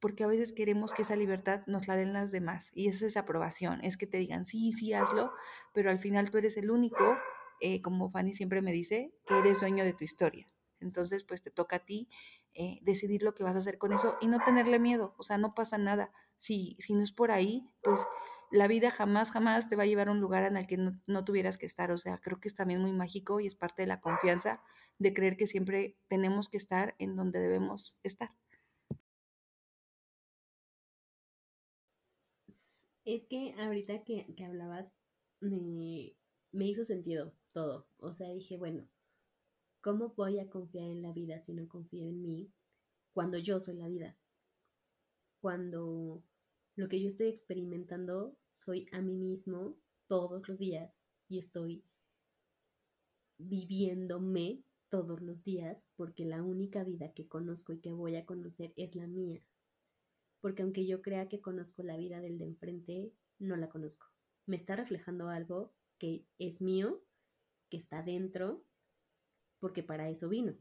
Porque a veces queremos que esa libertad nos la den las demás y esa es aprobación, es que te digan sí, sí, hazlo, pero al final tú eres el único, eh, como Fanny siempre me dice, que eres dueño de tu historia. Entonces, pues te toca a ti eh, decidir lo que vas a hacer con eso y no tenerle miedo, o sea, no pasa nada. Si, si no es por ahí, pues la vida jamás, jamás te va a llevar a un lugar en el que no, no, tuvieras que estar. O sea, creo que es también muy mágico y es parte de la confianza de creer que siempre tenemos que estar en donde debemos estar. Es que ahorita que, que hablabas, me, me hizo sentido todo. O sea, dije, bueno, ¿Cómo voy a confiar en la vida si no confío en mí cuando yo soy la vida? Cuando lo que yo estoy experimentando soy a mí mismo todos los días y estoy viviéndome todos los días porque la única vida que conozco y que voy a conocer es la mía. Porque aunque yo crea que conozco la vida del de enfrente, no la conozco. Me está reflejando algo que es mío, que está dentro porque para eso vino.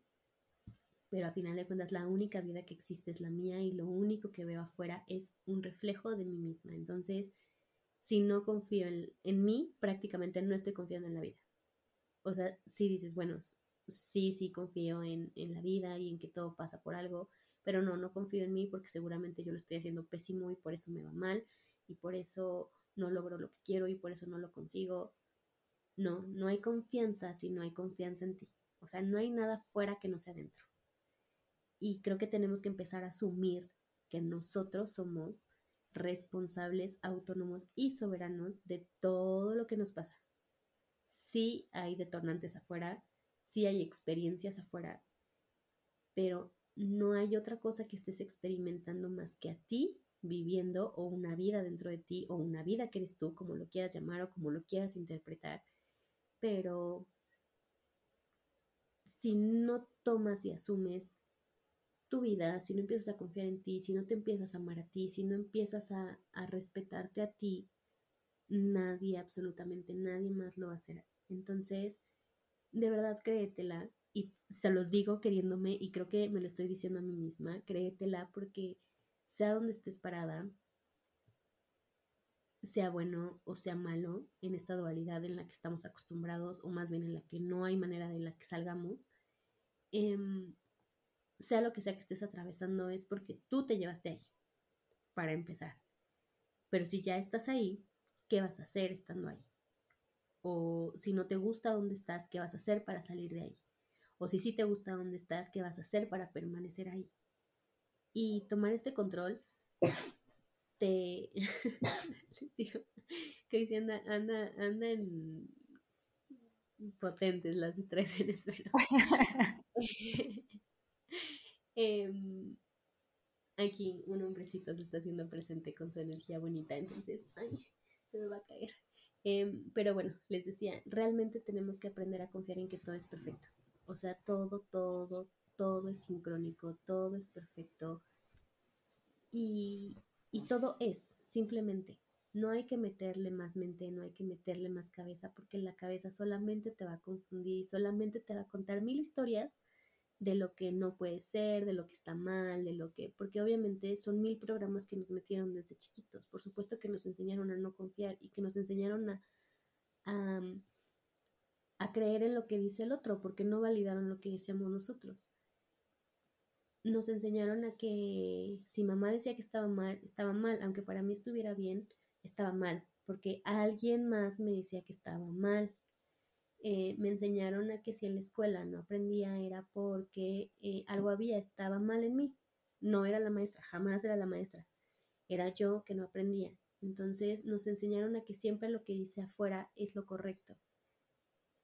Pero a final de cuentas la única vida que existe es la mía y lo único que veo afuera es un reflejo de mí misma. Entonces, si no confío en, mí, prácticamente no estoy confiando en la vida. O sea, si dices, bueno, sí, sí confío en, en la vida y en que todo pasa por algo, pero no, no confío en mí porque seguramente yo lo estoy haciendo pésimo y por eso me va mal y por eso no logro lo que quiero y por eso no lo consigo. No, no hay confianza si no hay confianza en ti. O sea, no hay nada fuera que no sea dentro. Y creo que tenemos que empezar a asumir que nosotros somos responsables, autónomos y soberanos de todo lo que nos pasa. sí hay detonantes afuera, sí hay experiencias afuera, pero no hay otra cosa que estés experimentando más que a ti viviendo o una vida dentro de ti o una vida que eres tú, como lo quieras llamar o como lo quieras interpretar. Pero si no tomas y asumes tu vida, si no empiezas a confiar en ti, si no te empiezas a amar a ti, si no empiezas a, a respetarte a ti, nadie, absolutamente nadie más lo va a hacer. Entonces, de verdad créetela y se los digo queriéndome y creo que me lo estoy diciendo a mí misma, créetela porque sea donde estés parada, sea bueno o sea malo, en esta dualidad en la que estamos acostumbrados o más bien en la que no hay manera de la que salgamos, em, sea lo que sea que estés atravesando es porque tú te llevaste ahí, para empezar. Pero si ya estás ahí, ¿qué vas a hacer estando ahí? O si no te gusta dónde estás, ¿qué vas a hacer para salir de ahí? O si sí te gusta dónde estás, ¿qué vas a hacer para permanecer ahí? Y tomar este control te... Les digo anda, andan potentes las distracciones, pero... Em, aquí un hombrecito se está haciendo presente con su energía bonita, entonces, ay, se me va a caer. Em, pero bueno, les decía, realmente tenemos que aprender a confiar en que todo es perfecto. O sea, todo, todo, todo es sincrónico, todo es perfecto. Y, y todo es, simplemente. No hay que meterle más mente, no hay que meterle más cabeza, porque la cabeza solamente te va a confundir y solamente te va a contar mil historias de lo que no puede ser, de lo que está mal, de lo que, porque obviamente son mil programas que nos metieron desde chiquitos. Por supuesto que nos enseñaron a no confiar y que nos enseñaron a, a, a creer en lo que dice el otro, porque no validaron lo que decíamos nosotros. Nos enseñaron a que si mamá decía que estaba mal, estaba mal, aunque para mí estuviera bien, estaba mal, porque alguien más me decía que estaba mal. Eh, me enseñaron a que si en la escuela no aprendía era porque eh, algo había, estaba mal en mí. No era la maestra, jamás era la maestra. Era yo que no aprendía. Entonces nos enseñaron a que siempre lo que dice afuera es lo correcto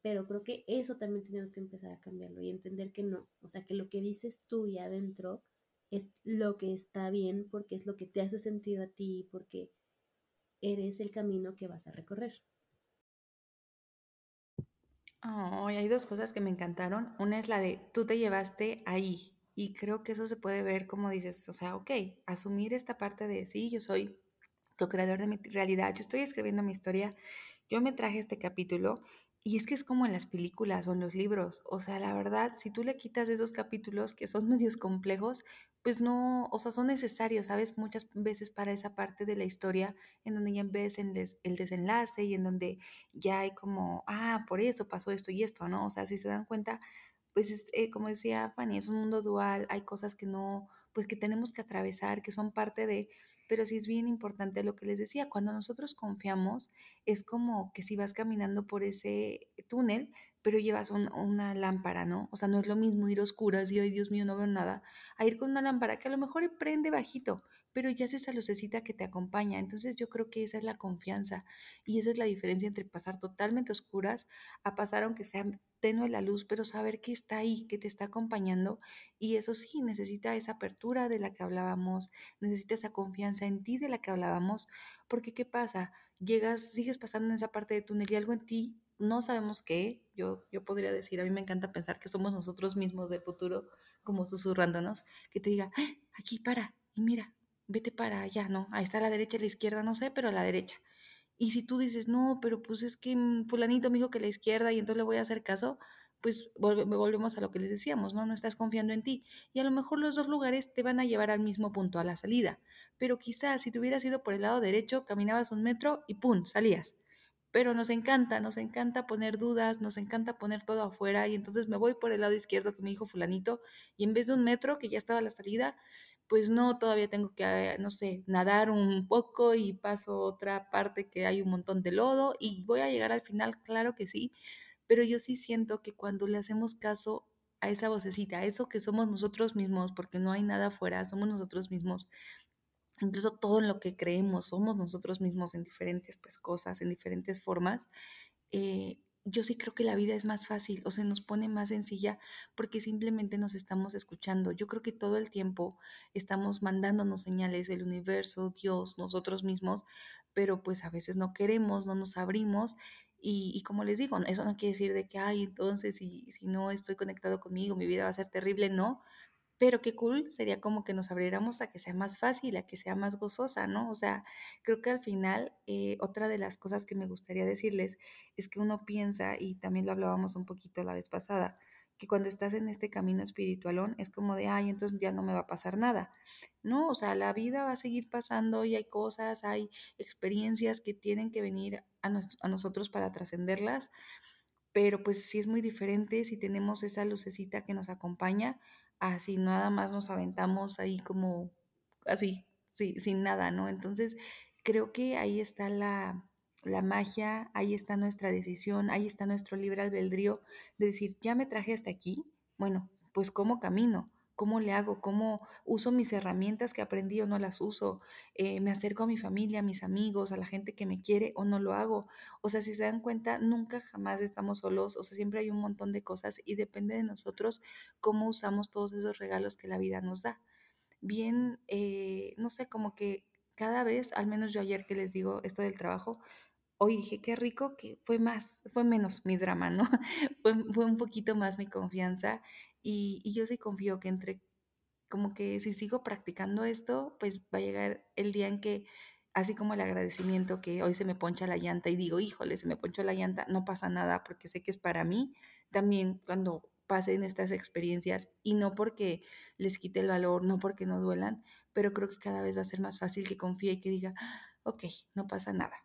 pero creo que eso también tenemos que empezar a cambiarlo y entender que no, o sea, que lo que dices tú y adentro es lo que está bien porque es lo que te hace sentido a ti, porque eres el camino que vas a recorrer. Oh, hay dos cosas que me encantaron. Una es la de tú te llevaste ahí y creo que eso se puede ver como dices, o sea, ok, asumir esta parte de sí, yo soy tu creador de mi realidad, yo estoy escribiendo mi historia, yo me traje este capítulo y es que es como en las películas o en los libros. O sea, la verdad, si tú le quitas esos capítulos que son medios complejos, pues no, o sea, son necesarios, ¿sabes? Muchas veces para esa parte de la historia en donde ya ves el, desenlace y en donde ya hay como, ah, por eso pasó esto y esto, ¿no? O sea, si se dan cuenta, pues eh, como decía Fanny, es un mundo dual, hay cosas que no, pues que tenemos que atravesar, que son parte de, pero sí es bien importante lo que les decía, cuando nosotros confiamos es como que si vas caminando por ese túnel, pero llevas una lámpara, ¿no? O sea, no es lo mismo ir a oscuras y, ay Dios mío, no veo nada, a ir con una lámpara que a lo mejor prende bajito, pero ya es esa lucecita que te acompaña. Entonces yo creo que esa es la confianza y esa es la diferencia entre pasar totalmente oscuras a pasar aunque sea tenue la luz, pero saber que está ahí, que te está acompañando. Y eso sí, necesita esa apertura de la que hablábamos, necesita esa confianza en ti de la que hablábamos, porque ¿qué pasa? Llegas, sigues pasando en esa parte de túnel y algo en ti, no sabemos qué, yo, yo podría decir, a mí me encanta pensar que somos nosotros mismos de futuro, como susurrándonos, que te diga, ¡Ah! aquí para, y mira, vete para allá, no, ahí está a la derecha, a la izquierda, no sé, pero a la derecha. Y si tú dices, no, pero pues es que mm, fulanito me dijo que la izquierda y entonces le voy a hacer caso, pues volvemos a lo que les decíamos, ¿no? No estás confiando en ti. Y a lo mejor los dos lugares te van a llevar al mismo punto, a la salida. Pero quizás si te hubieras ido por el lado derecho, caminabas un metro y ¡pum! salías. Pero nos encanta, nos encanta poner dudas, nos encanta poner todo afuera y entonces me voy por el lado izquierdo que me dijo fulanito y en vez de un metro que ya estaba la salida, pues no, todavía tengo que, no sé, nadar un poco y paso otra parte que hay un montón de lodo y voy a llegar al final, claro que sí, pero yo sí siento que cuando le hacemos caso a esa vocecita, a eso que somos nosotros mismos, porque no hay nada afuera, somos nosotros mismos, incluso todo en lo que creemos, somos nosotros mismos en diferentes pues, cosas, en diferentes formas, eh, yo sí creo que la vida es más fácil o se nos pone más sencilla porque simplemente nos estamos escuchando. Yo creo que todo el tiempo estamos mandándonos señales del universo, Dios, nosotros mismos, pero pues a veces no queremos, no nos abrimos y, y, como les digo, eso no quiere decir de que, ay, entonces si, si no estoy conectado conmigo, mi vida va a ser terrible, no, pero qué cool sería como que nos abriéramos a que sea más fácil, a que sea más gozosa, ¿no? O sea, creo que al final, eh, otra de las cosas que me gustaría decirles es que uno piensa, y también lo hablábamos un poquito la vez pasada, que cuando estás en este camino espiritualón es como de, ay, entonces ya no me va a pasar nada. No, o sea, la vida va a seguir pasando y hay cosas, hay experiencias que tienen que venir a, a nosotros para trascenderlas, pero pues sí es muy diferente si tenemos esa lucecita que nos acompaña así nada más nos aventamos ahí como así, sí, sin nada, ¿no? Entonces, creo que ahí está la, la magia, ahí está nuestra decisión, ahí está nuestro libre albedrío de decir, ya me traje hasta aquí, bueno, pues cómo camino, cómo le hago, cómo uso mis herramientas que aprendí o no las uso, eh, me acerco a mi familia, a mis amigos, a la gente que me quiere o no lo hago. O sea, si se dan cuenta, nunca jamás estamos solos, o sea, siempre hay un montón de cosas y depende de nosotros cómo usamos todos esos regalos que la vida nos da. Bien, eh, no sé, como que cada vez, al menos yo ayer que les digo esto del trabajo, hoy dije, qué rico que fue más, fue menos mi drama, ¿no? fue, fue un poquito más mi confianza y, y yo sí confío que entre, como que si sigo practicando esto, pues va a llegar el día en que, así como el agradecimiento que hoy se me poncha la llanta y digo, híjole, se me ponchó la llanta, no pasa nada porque sé que es para mí, también cuando pasen estas experiencias y no porque les quite el valor, no porque no duelan, pero creo que cada vez va a ser más fácil que confíe y que diga, ok, no pasa nada.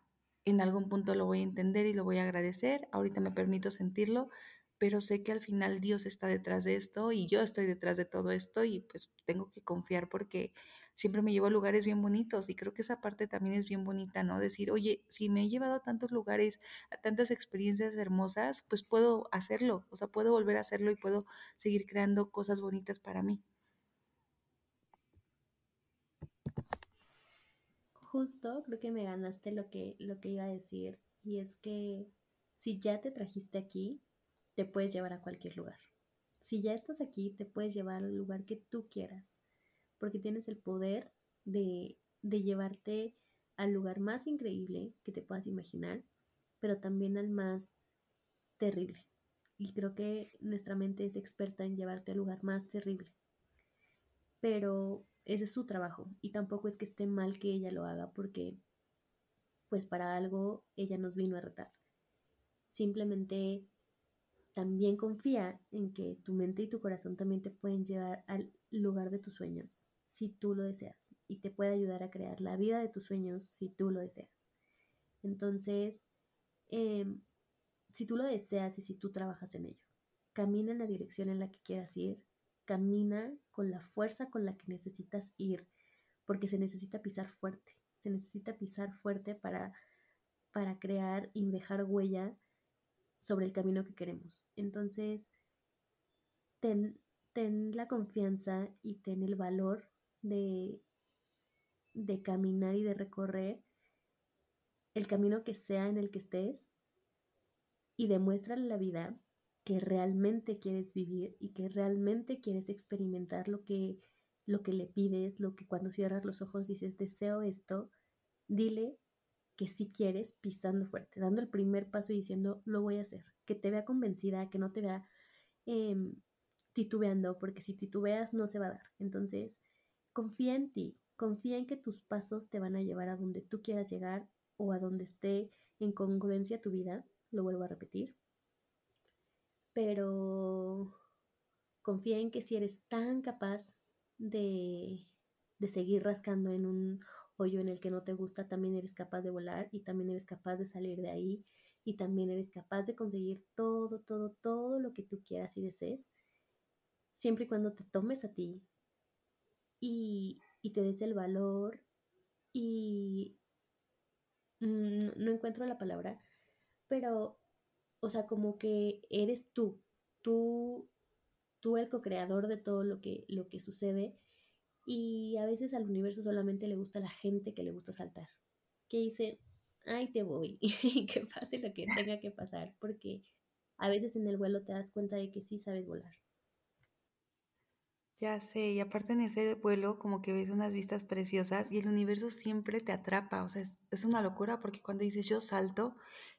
En algún punto lo voy a entender y lo voy a agradecer, ahorita me permito sentirlo, pero sé que al final Dios está detrás de esto y yo estoy detrás de todo esto y pues tengo que confiar porque siempre me llevo a lugares bien bonitos y creo que esa parte también es bien bonita, ¿no? Decir, oye, si me he llevado a tantos lugares, a tantas experiencias hermosas, pues puedo hacerlo, o sea, puedo volver a hacerlo y puedo seguir creando cosas bonitas para mí. Justo, creo que me ganaste lo que, lo que iba a decir y es que si ya te trajiste aquí, te puedes llevar a cualquier lugar. Si ya estás aquí, te puedes llevar al lugar que tú quieras, porque tienes el poder de, de llevarte al lugar más increíble que te puedas imaginar, pero también al más terrible. Y creo que nuestra mente es experta en llevarte al lugar más terrible. Pero ese es su trabajo y tampoco es que esté mal que ella lo haga porque pues para algo ella nos vino a retar. Simplemente también confía en que tu mente y tu corazón también te pueden llevar al lugar de tus sueños si tú lo deseas y te puede ayudar a crear la vida de tus sueños si tú lo deseas. Entonces, eh, si tú lo deseas y si tú trabajas en ello, camina en la dirección en la que quieras ir, camina con la fuerza con la que necesitas ir, porque se necesita pisar fuerte, se necesita pisar fuerte para, para crear y dejar huella sobre el camino que queremos. Entonces, ten, ten la confianza y ten el valor de, de caminar y de recorrer el camino que sea en el que estés y demuéstrale la vida que realmente quieres vivir y que realmente quieres experimentar lo que, lo que le pides, lo que cuando cierras los ojos dices deseo esto, dile que si quieres pisando fuerte, dando el primer paso y diciendo lo voy a hacer, que te vea convencida, que no te vea eh, titubeando, porque si titubeas no se va a dar. Entonces, confía en ti, confía en que tus pasos te van a llevar a donde tú quieras llegar o a donde esté en congruencia tu vida, lo vuelvo a repetir. Pero confía en que si eres tan capaz de, de seguir rascando en un hoyo en el que no te gusta, también eres capaz de volar y también eres capaz de salir de ahí y también eres capaz de conseguir todo, todo, todo lo que tú quieras y desees, siempre y cuando te tomes a ti y, y te des el valor y mm, no encuentro la palabra, pero, o sea, como que eres tú, tú, tú el co-creador de todo lo que, lo que sucede y a veces al universo solamente le gusta la gente que le gusta saltar. Que dice, ahí te voy, y que pase lo que tenga que pasar, porque a veces en el vuelo te das cuenta de que sí sabes volar. Ya sé, y aparte en ese vuelo como que ves unas vistas preciosas y el universo siempre te atrapa, o sea, es una locura porque cuando dices yo salto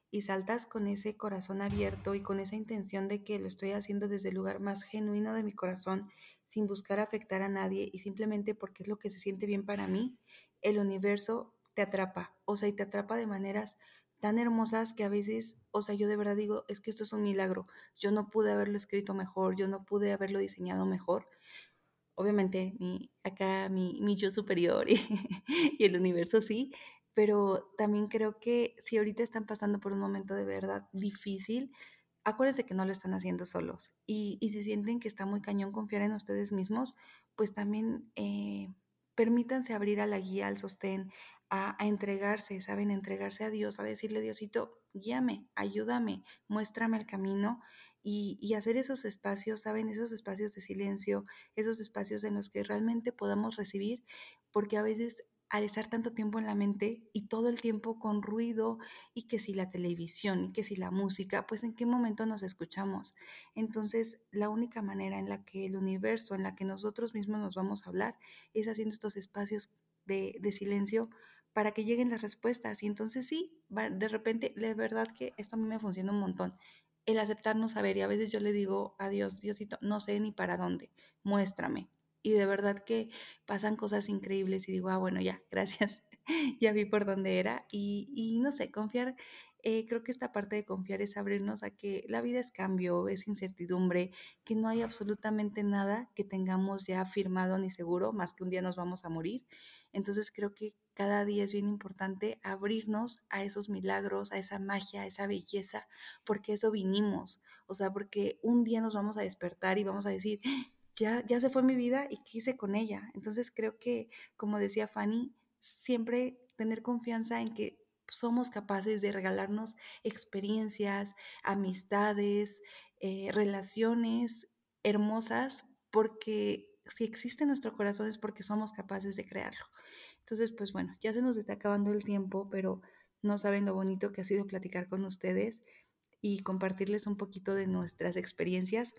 y saltas con ese corazón abierto y con esa intención de que lo estoy haciendo desde el lugar más genuino de mi corazón, sin buscar afectar a nadie y simplemente porque es lo que se siente bien para mí, el universo te atrapa, o sea, y te atrapa de maneras tan hermosas que a veces, o sea, yo de verdad digo, es que esto es un milagro, yo no pude haberlo escrito mejor, yo no pude haberlo diseñado mejor. Obviamente, mi, acá mi, mi yo superior y, y el universo sí, pero también creo que si ahorita están pasando por un momento de verdad difícil, acuérdense que no lo están haciendo solos. Y, y si sienten que está muy cañón confiar en ustedes mismos, pues también eh, permítanse abrir a la guía, al sostén, a, a, entregarse, ¿saben? Entregarse a Dios, a decirle, Diosito, guíame, ayúdame, muéstrame el camino y, y, hacer esos espacios, ¿saben? Esos espacios de silencio, esos espacios en los que realmente podamos recibir, porque a veces al estar tanto tiempo en la mente y todo el tiempo con ruido y que si la televisión y que si la música, pues en qué momento nos escuchamos. Entonces, la única manera en la que el universo, en la que nosotros mismos nos vamos a hablar, es haciendo estos espacios de, silencio para que lleguen las respuestas. Y entonces sí, de repente, de verdad que esto a mí me funciona un montón. El aceptarnos saber, y a veces yo le digo a Dios, Diosito, no sé ni para dónde, muéstrame, y de verdad que pasan cosas increíbles y digo, ah, bueno, ya, gracias, ya vi por dónde era y, y no sé, confiar, eh, creo que esta parte de confiar es abrirnos a que la vida es cambio, es incertidumbre, que no hay absolutamente nada que tengamos ya firmado ni seguro, más que un día nos vamos a morir. Entonces creo que cada día es bien importante abrirnos a esos milagros, a esa magia, a esa belleza, porque eso vinimos. O sea, porque un día nos vamos a despertar y vamos a decir, ya, ya se fue mi vida y qué hice con ella. Entonces creo que, como decía Fanny, siempre tener confianza en que somos capaces de regalarnos experiencias, amistades, eh, relaciones hermosas, porque si existe en nuestro corazón es porque somos capaces de crearlo. Entonces, pues bueno, ya se nos está acabando el tiempo, pero no saben lo bonito que ha sido platicar con ustedes y compartirles un poquito de nuestras experiencias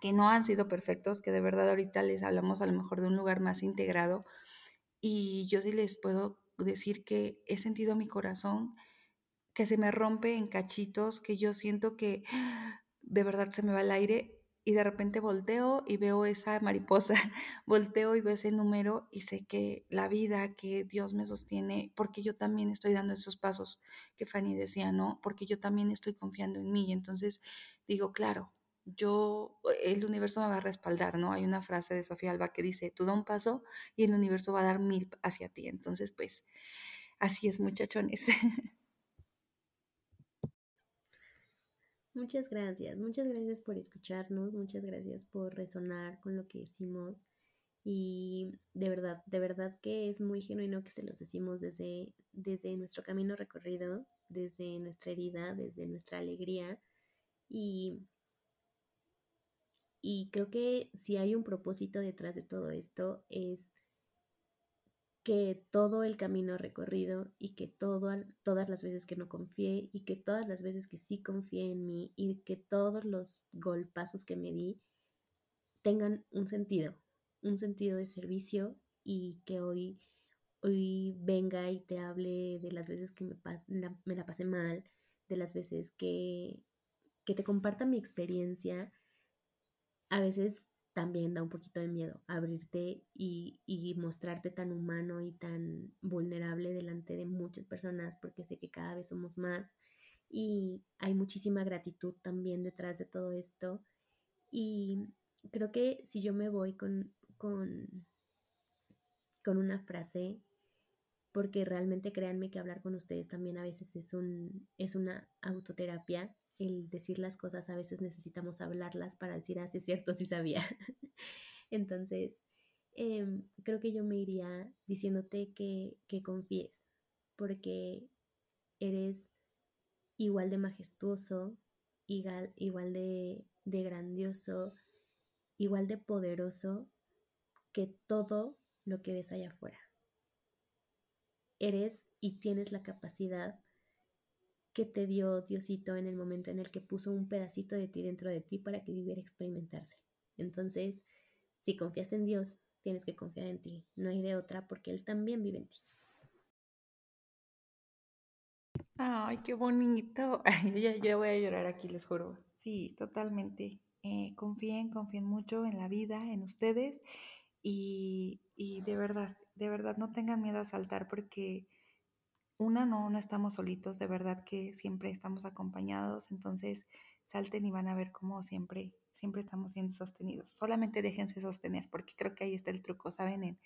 que no han sido perfectos, que de verdad ahorita les hablamos a lo mejor de un lugar más integrado. Y yo sí les puedo decir que he sentido mi corazón que se me rompe en cachitos, que yo siento que de verdad se me va el aire y de repente volteo y veo esa mariposa, volteo y veo ese número y sé que la vida, que Dios me sostiene, porque yo también estoy dando esos pasos que Fanny decía, ¿no? Porque yo también estoy confiando en mí. Entonces digo, claro, yo, el universo me va a respaldar, ¿no? Hay una frase de Sofía Alba que dice, tú da un paso y el universo va a dar mil hacia ti. Entonces, pues, así es, muchachones. Muchas gracias, muchas gracias por escucharnos, muchas gracias por resonar con lo que decimos y de verdad, de verdad que es muy genuino que se los decimos desde, desde nuestro camino recorrido, desde nuestra herida, desde nuestra alegría y y creo que si hay un propósito detrás de todo esto es que todo el camino recorrido y que todo, todas las veces que no confié y que todas las veces que sí confié en mí y que todos los golpazos que me di tengan un sentido, un sentido de servicio y que hoy, hoy venga y te hable de las veces que me, la, me la pasé mal, de las veces que, que te comparta mi experiencia a veces también da un poquito de miedo abrirte y, y, mostrarte tan humano y tan vulnerable delante de muchas personas porque sé que cada vez somos más y hay muchísima gratitud también detrás de todo esto. Y creo que si yo me voy con, con, con una frase porque realmente créanme que hablar con ustedes también a veces es, un, es una autoterapia el decir las cosas, a veces necesitamos hablarlas para decir, ah, sí es cierto, sí sabía. Entonces, eh, creo que yo me iría diciéndote que, que confíes, porque eres igual de majestuoso, igual, igual de, de grandioso, igual de poderoso que todo lo que ves allá afuera. eres y tienes la capacidad que te dio Diosito en el momento en el que puso un pedacito de ti dentro de ti para que viviera experimentarse. Entonces, si confiaste en Dios, tienes que confiar en ti, no hay de otra porque Él también vive en ti. Ay, qué bonito. Yo yo voy a llorar aquí, les juro. Sí, totalmente. Eh, confíen, confíen mucho en la vida, en ustedes y, y de verdad, de verdad no tengan miedo a saltar porque una, no, no estamos solitos, de verdad que siempre estamos acompañados, entonces salten y van a ver cómo siempre, siempre estamos siendo sostenidos. Solamente déjense sostener, porque creo que ahí está el truco, ¿saben? En,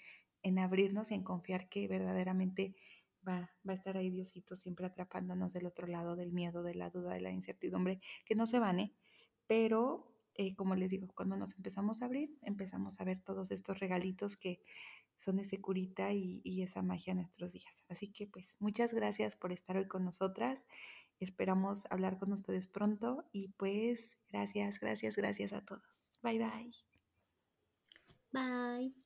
en abrirnos y en confiar que verdaderamente va, va a estar ahí Diosito siempre atrapándonos del otro lado del miedo, de la duda, de la incertidumbre, que no se van, ¿eh? Pero, eh, como les digo, cuando nos empezamos a abrir, empezamos a ver todos estos regalitos que son ese curita y, esa magia nuestros días. Así que pues muchas gracias por estar hoy con nosotras. Esperamos hablar con ustedes pronto y pues gracias, gracias, gracias a todos. Bye bye. Bye.